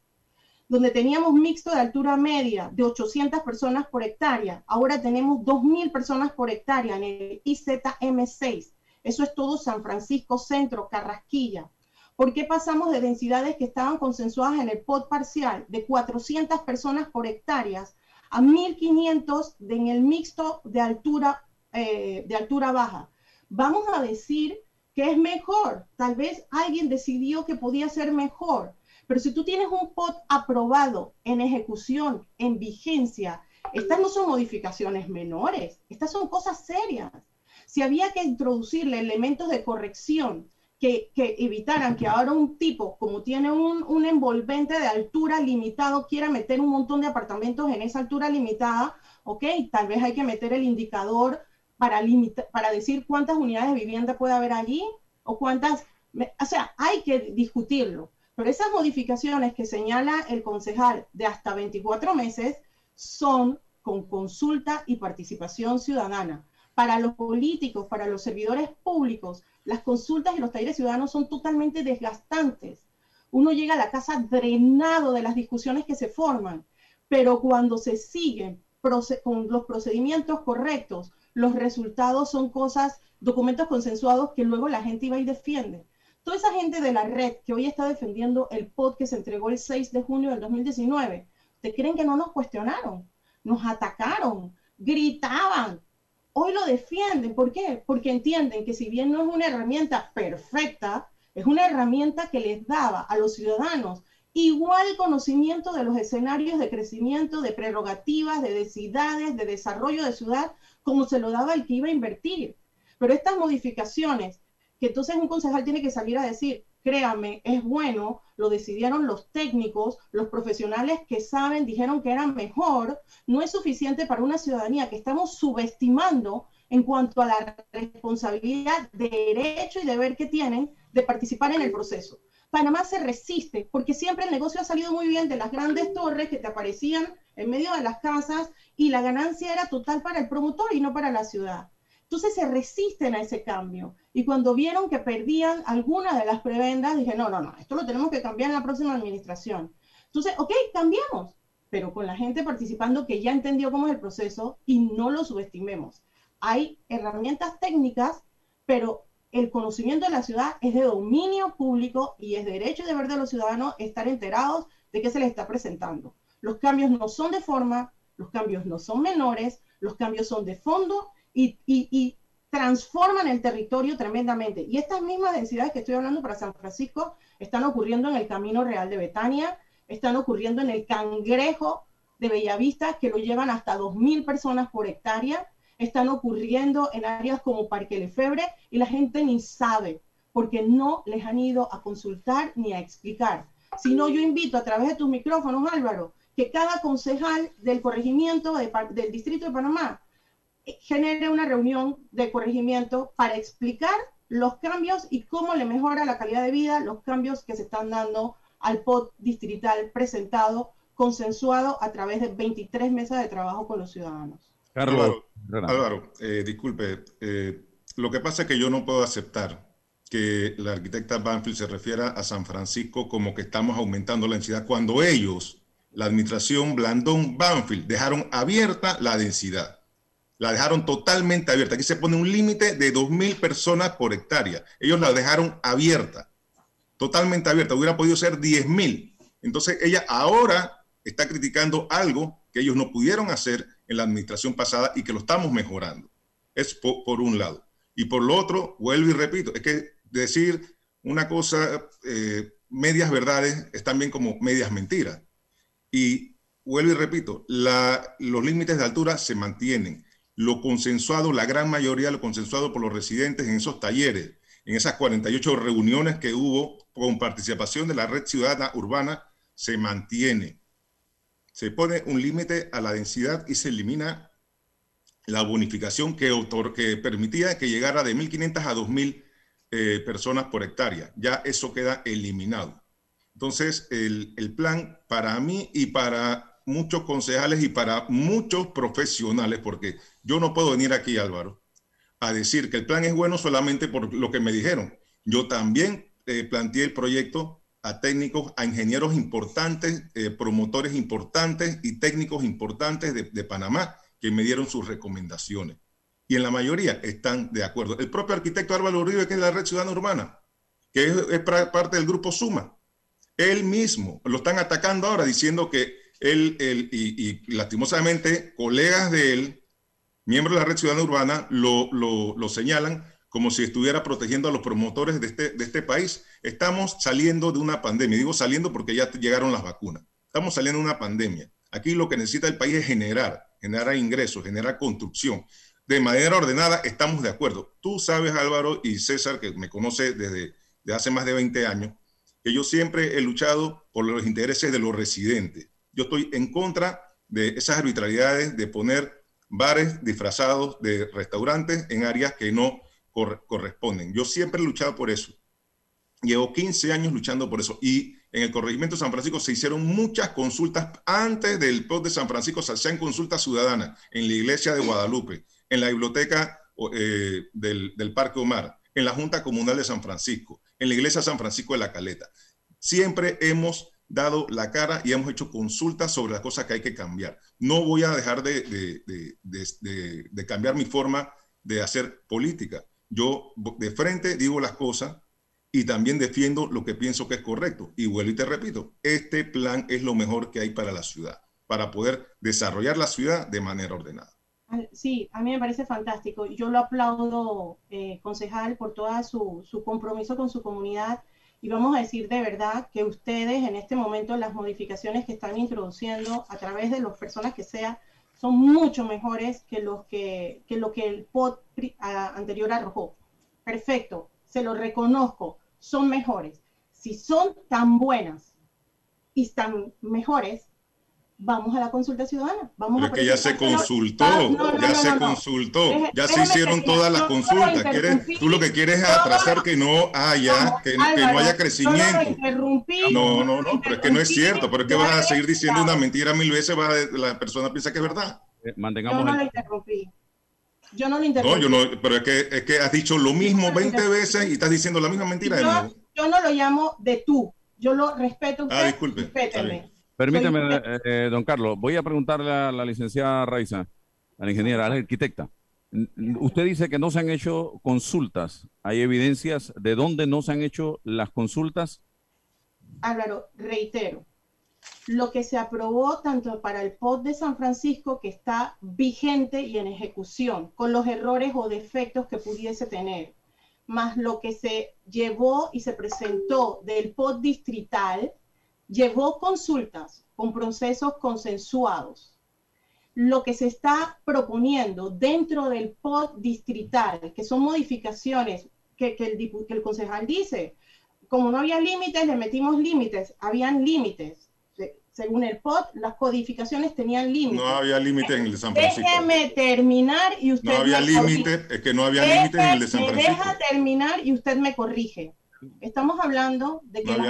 Donde teníamos mixto de altura media de 800 personas por hectárea, ahora tenemos 2.000 personas por hectárea en el IZM6. Eso es todo San Francisco Centro, Carrasquilla. ¿Por qué pasamos de densidades que estaban consensuadas en el POT parcial de 400 personas por hectáreas a 1500 de- en el mixto de altura, eh, de altura baja? Vamos a decir que es mejor. Tal vez alguien decidió que podía ser mejor. Pero si tú tienes un POT aprobado en ejecución, en vigencia, estas no son modificaciones menores, estas son cosas serias. Si había que introducirle elementos de corrección que, que evitaran que ahora un tipo, como tiene un, un envolvente de altura limitado, quiera meter un montón de apartamentos en esa altura limitada, ok, tal vez hay que meter el indicador para, limita- para decir cuántas unidades de vivienda puede haber allí o cuántas, o sea, hay que discutirlo. Pero esas modificaciones que señala el concejal de hasta 24 meses son con consulta y participación ciudadana. Para los políticos, para los servidores públicos, las consultas y los talleres ciudadanos son totalmente desgastantes. Uno llega a la casa drenado de las discusiones que se forman, pero cuando se siguen con los procedimientos correctos, los resultados son cosas, documentos consensuados que luego la gente va y defiende. Toda esa gente de la red que hoy está defendiendo el POD que se entregó el 6 de junio del 2019, ¿te creen que no nos cuestionaron? Nos atacaron, gritaban, hoy lo defienden. ¿Por qué? Porque entienden que si bien no es una herramienta perfecta, es una herramienta que les daba a los ciudadanos igual conocimiento de los escenarios de crecimiento, de prerrogativas, de densidades, de desarrollo de ciudad, como se lo daba el que iba a invertir. Pero estas modificaciones, que entonces un concejal tiene que salir a decir, créame, es bueno, lo decidieron los técnicos, los profesionales que saben, dijeron que era mejor, no es suficiente para una ciudadanía que estamos subestimando en cuanto a la responsabilidad, derecho y deber que tienen de participar en el proceso. Panamá se resiste porque siempre el negocio ha salido muy bien de las grandes torres que te aparecían en medio de las casas y la ganancia era total para el promotor y no para la ciudad. Entonces se resisten a ese cambio. Y cuando vieron que perdían alguna de las prebendas, dije, no, no, no, esto lo tenemos que cambiar en la próxima administración. Entonces, ok, cambiamos, pero con la gente participando que ya entendió cómo es el proceso y no lo subestimemos. Hay herramientas técnicas, pero el conocimiento de la ciudad es de dominio público y es derecho y deber de los ciudadanos estar enterados de qué se les está presentando. Los cambios no son de forma, los cambios no son menores, los cambios son de fondo y, transforman el territorio tremendamente. Y estas mismas densidades que estoy hablando para San Francisco están ocurriendo en el Camino Real de Betania, están ocurriendo en el Cangrejo de Bellavista, que lo llevan hasta 2.000 personas por hectárea, están ocurriendo en áreas como Parque Lefebre y la gente ni sabe, porque no les han ido a consultar ni a explicar. Si no, yo invito a través de tus micrófonos, Álvaro, que cada concejal del corregimiento del Distrito de Panamá genere una reunión de corregimiento para explicar los cambios y cómo le mejora la calidad de vida, los cambios que se están dando al POT distrital presentado, consensuado a través de 23 mesas de trabajo con los ciudadanos. Carlos. Álvaro, eh, disculpe, eh, lo que pasa es que yo no puedo aceptar que la arquitecta Banfield se refiera a San Francisco como que estamos aumentando la densidad cuando ellos, la administración Blandón Banfield, dejaron abierta la densidad. La dejaron totalmente abierta. Aquí se pone un límite de 2.000 personas por hectárea. Ellos la dejaron abierta, totalmente abierta. Hubiera podido ser 10.000. Entonces ella ahora está criticando algo que ellos no pudieron hacer en la administración pasada y que lo estamos mejorando. Es por, un lado. Y por lo otro, vuelvo y repito, es que decir una cosa, eh, medias verdades, es también como medias mentiras. Y vuelvo y repito, los límites de altura se mantienen. Lo consensuado, la gran mayoría lo consensuado por los residentes en esos talleres, en esas 48 reuniones que hubo con participación de la red ciudadana urbana, se mantiene se pone un límite a la densidad y se elimina la bonificación que, que permitía que llegara de 1.500 a 2.000 eh, personas por hectárea. Ya eso queda eliminado. Entonces, el, el plan para mí y para muchos concejales y para muchos profesionales, porque yo no puedo venir aquí, Álvaro, a decir que el plan es bueno solamente por lo que me dijeron. Yo también eh, planteé el proyecto a técnicos, a ingenieros importantes, eh, promotores importantes y técnicos importantes de, Panamá que me dieron sus recomendaciones. Y en la mayoría están de acuerdo. El propio arquitecto Álvaro Uribe, que es la Red Ciudadana Urbana, que es, parte del grupo Suma, él mismo lo están atacando ahora diciendo que él, y, lastimosamente colegas de él, miembros de la Red Ciudadana Urbana, lo, lo, señalan como si estuviera protegiendo a los promotores de este, de este país. Estamos saliendo de una pandemia. Digo saliendo porque ya llegaron las vacunas. Estamos saliendo de una pandemia. Aquí lo que necesita el país es generar, generar ingresos, generar construcción. De manera ordenada, estamos de acuerdo. Tú sabes, Álvaro y César, que me conoce desde hace más de 20 años, que yo siempre he luchado por los intereses de los residentes. Yo estoy en contra de esas arbitrariedades de poner bares disfrazados de restaurantes en áreas que no corresponden. Yo siempre he luchado por eso. Llevo 15 años luchando por eso. Y en el corregimiento de San Francisco se hicieron muchas consultas antes del post de San Francisco, se hacían consultas ciudadanas en la iglesia de Guadalupe, en la biblioteca eh, del, Parque Omar, en la Junta Comunal de San Francisco, en la iglesia San Francisco de la Caleta. Siempre hemos dado la cara y hemos hecho consultas sobre las cosas que hay que cambiar. No voy a dejar de, de, de, de cambiar mi forma de hacer política. Yo de frente digo las cosas y también defiendo lo que pienso que es correcto. Y vuelvo y te repito, este plan es lo mejor que hay para la ciudad, para poder desarrollar la ciudad de manera ordenada. Sí, a mí me parece fantástico. Yo lo aplaudo, eh, concejal, por todo su, su compromiso con su comunidad y vamos a decir de verdad que ustedes en este momento las modificaciones que están introduciendo a través de las personas que sea son mucho mejores que, los que, que lo que el POT anterior arrojó. Perfecto, se lo reconozco, son mejores. Si son tan buenas y tan mejores, vamos a la consulta ciudadana. Vamos Pero a que ya se consultó, ya se consultó, ya se hicieron todas las consultas. tú lo que quieres es atrasar que no haya, que, no haya crecimiento. No, no, no, pero es que no es cierto, pero es que vas a seguir diciendo una mentira mil veces, va la persona piensa que es verdad. Eh, mantengamos yo no lo interrumpí. Yo no lo interrumpí. No, yo no, pero es que, es que has dicho lo mismo 20 veces y estás diciendo la misma mentira yo, de nuevo. Yo no lo llamo de tú, yo lo respeto. Usted, ah, disculpe. Permíteme, eh, eh, don Carlos, voy a preguntarle a la licenciada Raiza, a la ingeniera, a la arquitecta. Usted dice que no se han hecho consultas. ¿Hay evidencias de dónde no se han hecho las consultas? Álvaro, reitero, lo que se aprobó tanto para el POT de San Francisco, que está vigente y en ejecución, con los errores o defectos que pudiese tener, más lo que se llevó y se presentó del POT distrital, llevó consultas con procesos consensuados. Lo que se está proponiendo dentro del POD distrital, que son modificaciones que, el, que el concejal dice, como no había límites, le metimos límites, habían límites. Según el POD, las codificaciones tenían límites. No había límites en el de San Francisco. Déjeme terminar y usted. No había límites, es que no había límites en el de San Francisco. Me deja terminar y usted me corrige. Estamos hablando de que no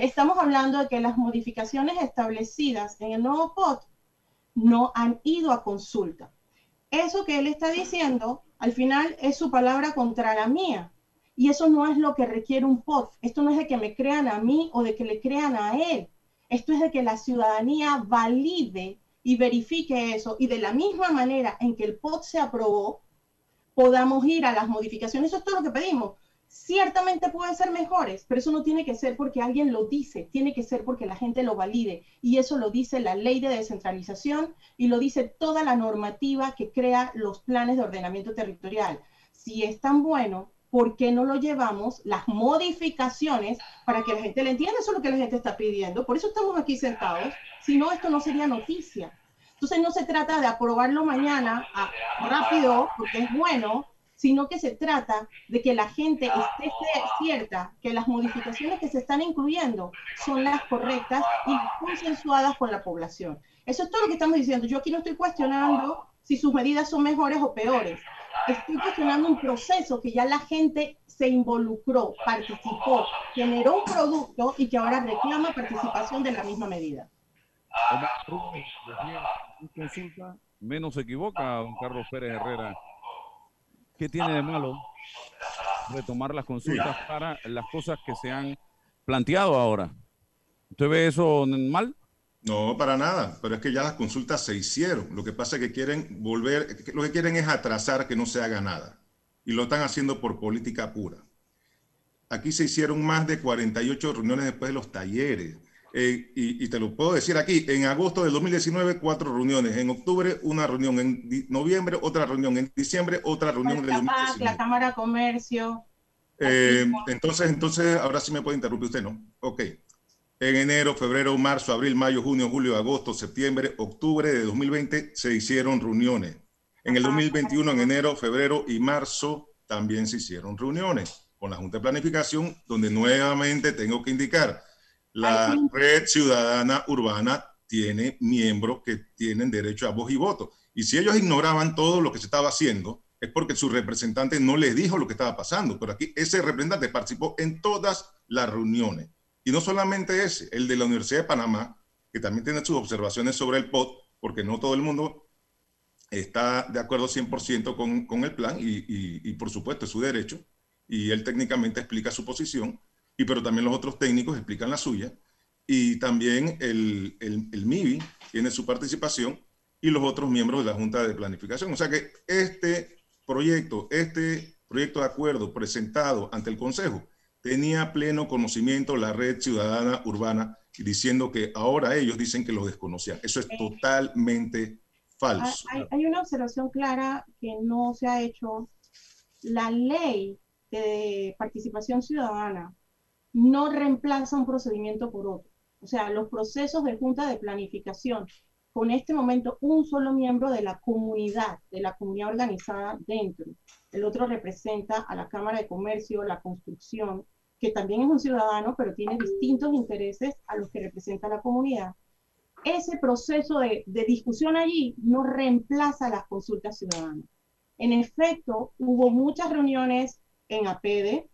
estamos hablando de que las modificaciones establecidas en el nuevo POT no han ido a consulta. Eso que él está diciendo, al final es su palabra contra la mía. Y eso no es lo que requiere un POT. Esto no es de que me crean a mí o de que le crean a él. Esto es de que la ciudadanía valide y verifique eso. Y de la misma manera en que el POT se aprobó, podamos ir a las modificaciones. Eso es todo lo que pedimos ciertamente pueden ser mejores, pero eso no tiene que ser porque alguien lo dice, tiene que ser porque la gente lo valide. Y eso lo dice la ley de descentralización y lo dice toda la normativa que crea los planes de ordenamiento territorial. Si es tan bueno, ¿por qué no lo llevamos las modificaciones para que la gente le entienda? Eso es lo que la gente está pidiendo. Por eso estamos aquí sentados. Si no, esto no sería noticia. Entonces no se trata de aprobarlo mañana a, ah, rápido, porque es bueno, sino que se trata de que la gente esté cierta que las modificaciones que se están incluyendo son las correctas y consensuadas con la población. Eso es todo lo que estamos diciendo. Yo aquí no estoy cuestionando si sus medidas son mejores o peores. Estoy cuestionando un proceso que ya la gente se involucró, participó, generó un producto y que ahora reclama participación de la misma medida. menos se equivoca, don Carlos Pérez Herrera ¿Qué tiene de malo retomar las consultas para las cosas que se han planteado ahora? ¿Usted ve eso mal? No, para nada, pero es que ya las consultas se hicieron. Lo que pasa es que quieren volver, lo que quieren es atrasar que no se haga nada. Y lo están haciendo por política pura. Aquí se hicieron más de 48 reuniones después de los talleres. Eh, y, te lo puedo decir aquí, en agosto del 2019, cuatro reuniones, en octubre una reunión, en noviembre otra reunión, en diciembre otra reunión. La, del la Cámara de Comercio. Eh, entonces, entonces, ahora sí me puede interrumpir usted, ¿no? Ok. En enero, febrero, marzo, abril, mayo, junio, julio, agosto, septiembre, octubre de 2020 se hicieron reuniones. En el 2021, en enero, febrero y marzo, también se hicieron reuniones con la Junta de Planificación, donde nuevamente tengo que indicar la red ciudadana urbana tiene miembros que tienen derecho a voz y voto. Y si ellos ignoraban todo lo que se estaba haciendo, es porque su representante no les dijo lo que estaba pasando. Pero aquí ese representante participó en todas las reuniones. Y no solamente ese, el de la Universidad de Panamá, que también tiene sus observaciones sobre el POT, porque no todo el mundo está de acuerdo 100% con, con el plan y, y, por supuesto es su derecho. Y él técnicamente explica su posición y pero también los otros técnicos explican la suya, y también el, el, el MIBI tiene su participación y los otros miembros de la Junta de Planificación. O sea que este proyecto, este proyecto de acuerdo presentado ante el Consejo, tenía pleno conocimiento la red ciudadana urbana diciendo que ahora ellos dicen que lo desconocían. Eso es totalmente falso. Hay, hay, una observación clara que no se ha hecho. La ley de participación ciudadana no reemplaza un procedimiento por otro. O sea, los procesos de junta de planificación, con este momento un solo miembro de la comunidad, de la comunidad organizada dentro. El otro representa a la Cámara de Comercio, la construcción, que también es un ciudadano, pero tiene distintos intereses a los que representa la comunidad. Ese proceso de, de discusión allí no reemplaza las consultas ciudadanas. En efecto, hubo muchas reuniones en APEDE,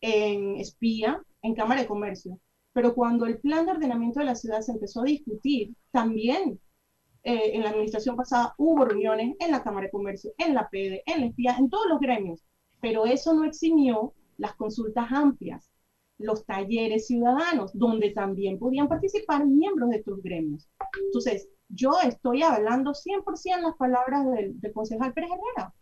en Espía, en Cámara de Comercio, pero cuando el plan de ordenamiento de la ciudad se empezó a discutir, también eh, en la administración pasada hubo reuniones en la Cámara de Comercio, en la PEDE, en la espía, en todos los gremios, pero eso no eximió las consultas amplias, los talleres ciudadanos, donde también podían participar miembros de estos gremios. Entonces, yo estoy hablando 100% las palabras del, del concejal Pérez Herrera.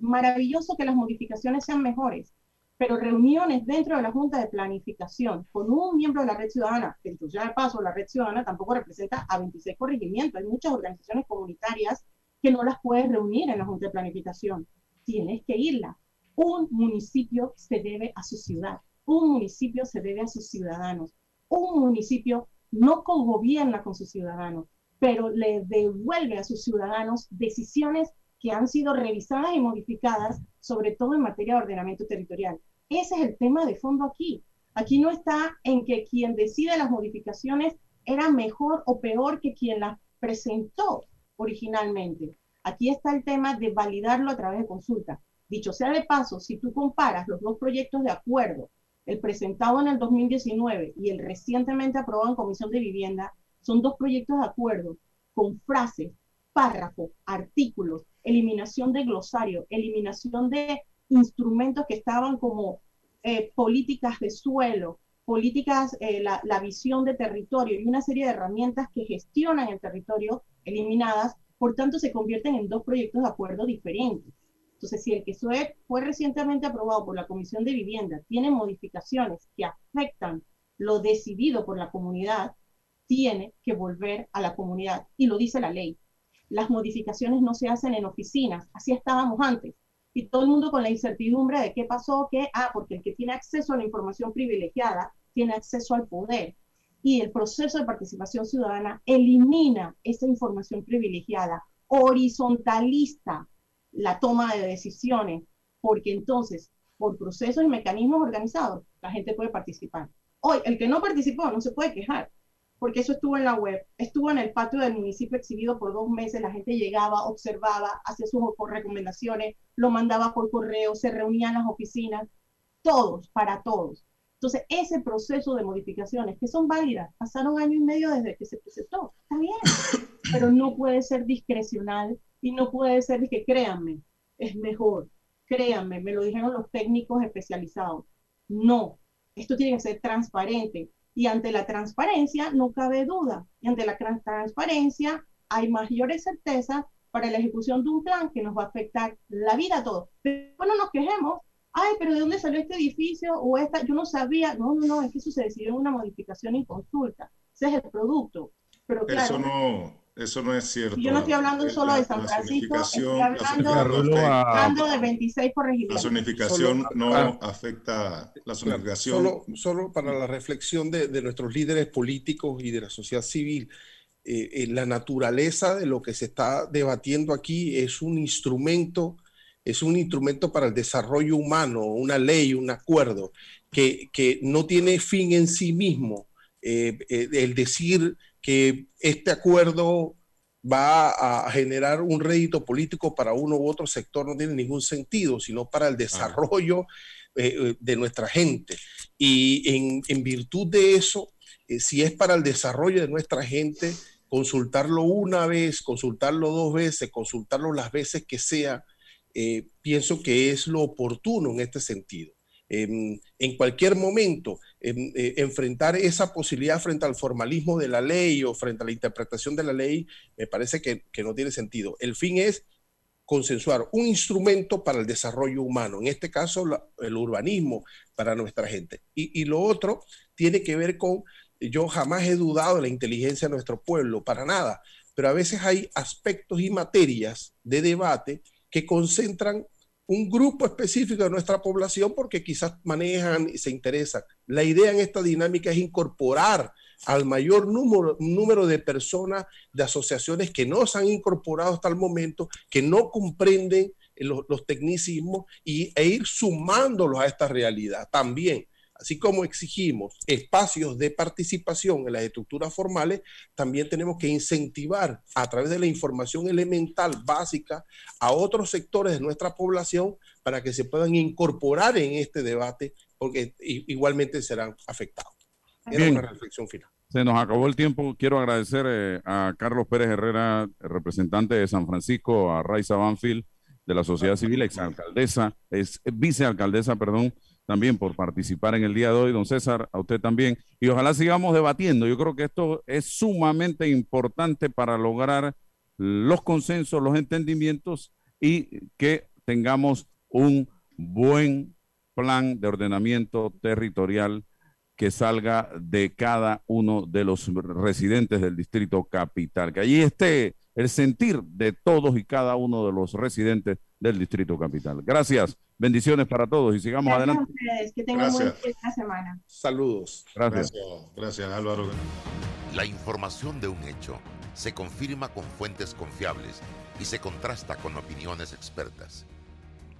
Maravilloso que las modificaciones sean mejores, pero reuniones dentro de la Junta de Planificación con un miembro de la red ciudadana, que entonces de paso la red ciudadana tampoco representa a 26 corregimientos, hay muchas organizaciones comunitarias que no las puedes reunir en la Junta de Planificación, tienes que irla. Un municipio se debe a su ciudad, un municipio se debe a sus ciudadanos, un municipio no cogobierna con sus ciudadanos, pero le devuelve a sus ciudadanos decisiones que han sido revisadas y modificadas, sobre todo en materia de ordenamiento territorial. Ese es el tema de fondo aquí. Aquí no está en que quien decide las modificaciones era mejor o peor que quien las presentó originalmente. Aquí está el tema de validarlo a través de consulta. Dicho sea de paso, si tú comparas los dos proyectos de acuerdo, el presentado en el 2019 y el recientemente aprobado en Comisión de Vivienda, son dos proyectos de acuerdo con frases, párrafos, artículos, eliminación de glosario, eliminación de instrumentos que estaban como eh, políticas de suelo, políticas, eh, la, la, visión de territorio y una serie de herramientas que gestionan el territorio eliminadas, por tanto se convierten en dos proyectos de acuerdo diferentes. Entonces, si el que fue, fue recientemente aprobado por la Comisión de Vivienda tiene modificaciones que afectan lo decidido por la comunidad, tiene que volver a la comunidad y lo dice la ley las modificaciones no se hacen en oficinas, así estábamos antes. Y todo el mundo con la incertidumbre de qué pasó, que, ah, porque el que tiene acceso a la información privilegiada tiene acceso al poder. Y el proceso de participación ciudadana elimina esa información privilegiada, horizontaliza la toma de decisiones, porque entonces, por procesos y mecanismos organizados, la gente puede participar. Hoy, el que no participó no se puede quejar, porque eso estuvo en la web, estuvo en el patio del municipio exhibido por dos meses, la gente llegaba, observaba, hacía sus recomendaciones, lo mandaba por correo, se reunían las oficinas, todos, para todos. Entonces, ese proceso de modificaciones, que son válidas, pasaron año y medio desde que se presentó, está bien, pero no puede ser discrecional y no puede ser que créanme, es mejor, créanme, me lo dijeron los técnicos especializados. No, esto tiene que ser transparente, y ante la transparencia no cabe duda. Y ante la transparencia hay mayores certezas para la ejecución de un plan que nos va a afectar la vida a todos. Pero no nos quejemos. Ay, pero ¿de dónde salió este edificio? O esta, yo no sabía. No, no, no, es que eso se decidió en una modificación y consulta. Ese es el producto. Pero claro, eso no, eso no es cierto. Yo no estoy hablando solo de San Francisco, estoy hablando, de 26 corregimientos. La zonificación no afecta la zonificación. Solo, solo para la reflexión de, de, nuestros líderes políticos y de la sociedad civil. Eh, eh, la naturaleza de lo que se está debatiendo aquí es un instrumento, es un instrumento para el desarrollo humano, una ley, un acuerdo, que, que no tiene fin en sí mismo. Eh, el decir que este acuerdo va a generar un rédito político para uno u otro sector no tiene ningún sentido, sino para el desarrollo eh, eh, de nuestra gente. Y en, en virtud de eso, eh, si es para el desarrollo de nuestra gente, consultarlo una vez, consultarlo dos veces, consultarlo las veces que sea, eh, pienso que es lo oportuno en este sentido. En cualquier momento, eh, enfrentar esa posibilidad frente al formalismo de la ley o frente a la interpretación de la ley, me parece que, no tiene sentido. El fin es consensuar un instrumento para el desarrollo humano, en este caso el urbanismo para nuestra gente. Y, lo otro tiene que ver con, yo jamás he dudado de la inteligencia de nuestro pueblo, para nada, pero a veces hay aspectos y materias de debate que concentran un grupo específico de nuestra población porque quizás manejan y se interesan. La idea en esta dinámica es incorporar al mayor número, número de personas, de asociaciones que no se han incorporado hasta el momento, que no comprenden los, los tecnicismos y, e ir sumándolos a esta realidad. También así como exigimos espacios de participación en las estructuras formales, también tenemos que incentivar a través de la información elemental básica a otros sectores de nuestra población para que se puedan incorporar en este debate, porque igualmente serán afectados. Era Bien. una reflexión final. Se nos acabó el tiempo. Quiero agradecer eh, a Carlos Pérez Herrera, representante de San Francisco, a Raiza Banfield de la sociedad civil, exalcaldesa, es vicealcaldesa, perdón, también por participar en el día de hoy. Don César, a usted también. Y ojalá sigamos debatiendo. Yo creo que esto es sumamente importante para lograr los consensos, los entendimientos y que tengamos un buen plan de ordenamiento territorial que salga de cada uno de los residentes del distrito capital, que allí esté el sentir de todos y cada uno de los residentes del distrito capital. Gracias, bendiciones para todos y sigamos Gracias a adelante. ustedes, que tengan Gracias. buen fin de semana. Saludos. Gracias. Gracias, gracias Álvaro. La información de un hecho se confirma con fuentes confiables y se contrasta con opiniones expertas.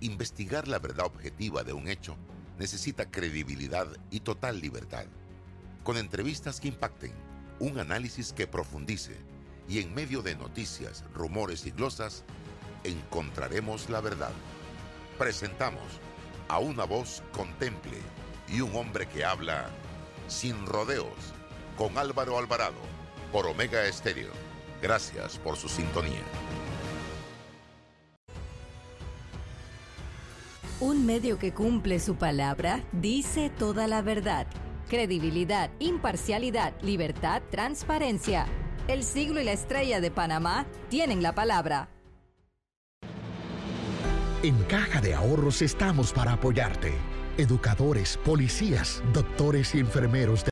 Investigar la verdad objetiva de un hecho necesita credibilidad y total libertad. Con entrevistas que impacten, un análisis que profundice y en medio de noticias, rumores y glosas, encontraremos la verdad. Presentamos a una voz contemple y un hombre que habla sin rodeos con Álvaro Alvarado por Omega Estéreo. Gracias por su sintonía. Un medio que cumple su palabra dice toda la verdad. Credibilidad, imparcialidad, libertad, transparencia. El siglo y la estrella de Panamá tienen la palabra. En Caja de Ahorros estamos para apoyarte. Educadores, policías, doctores y enfermeros de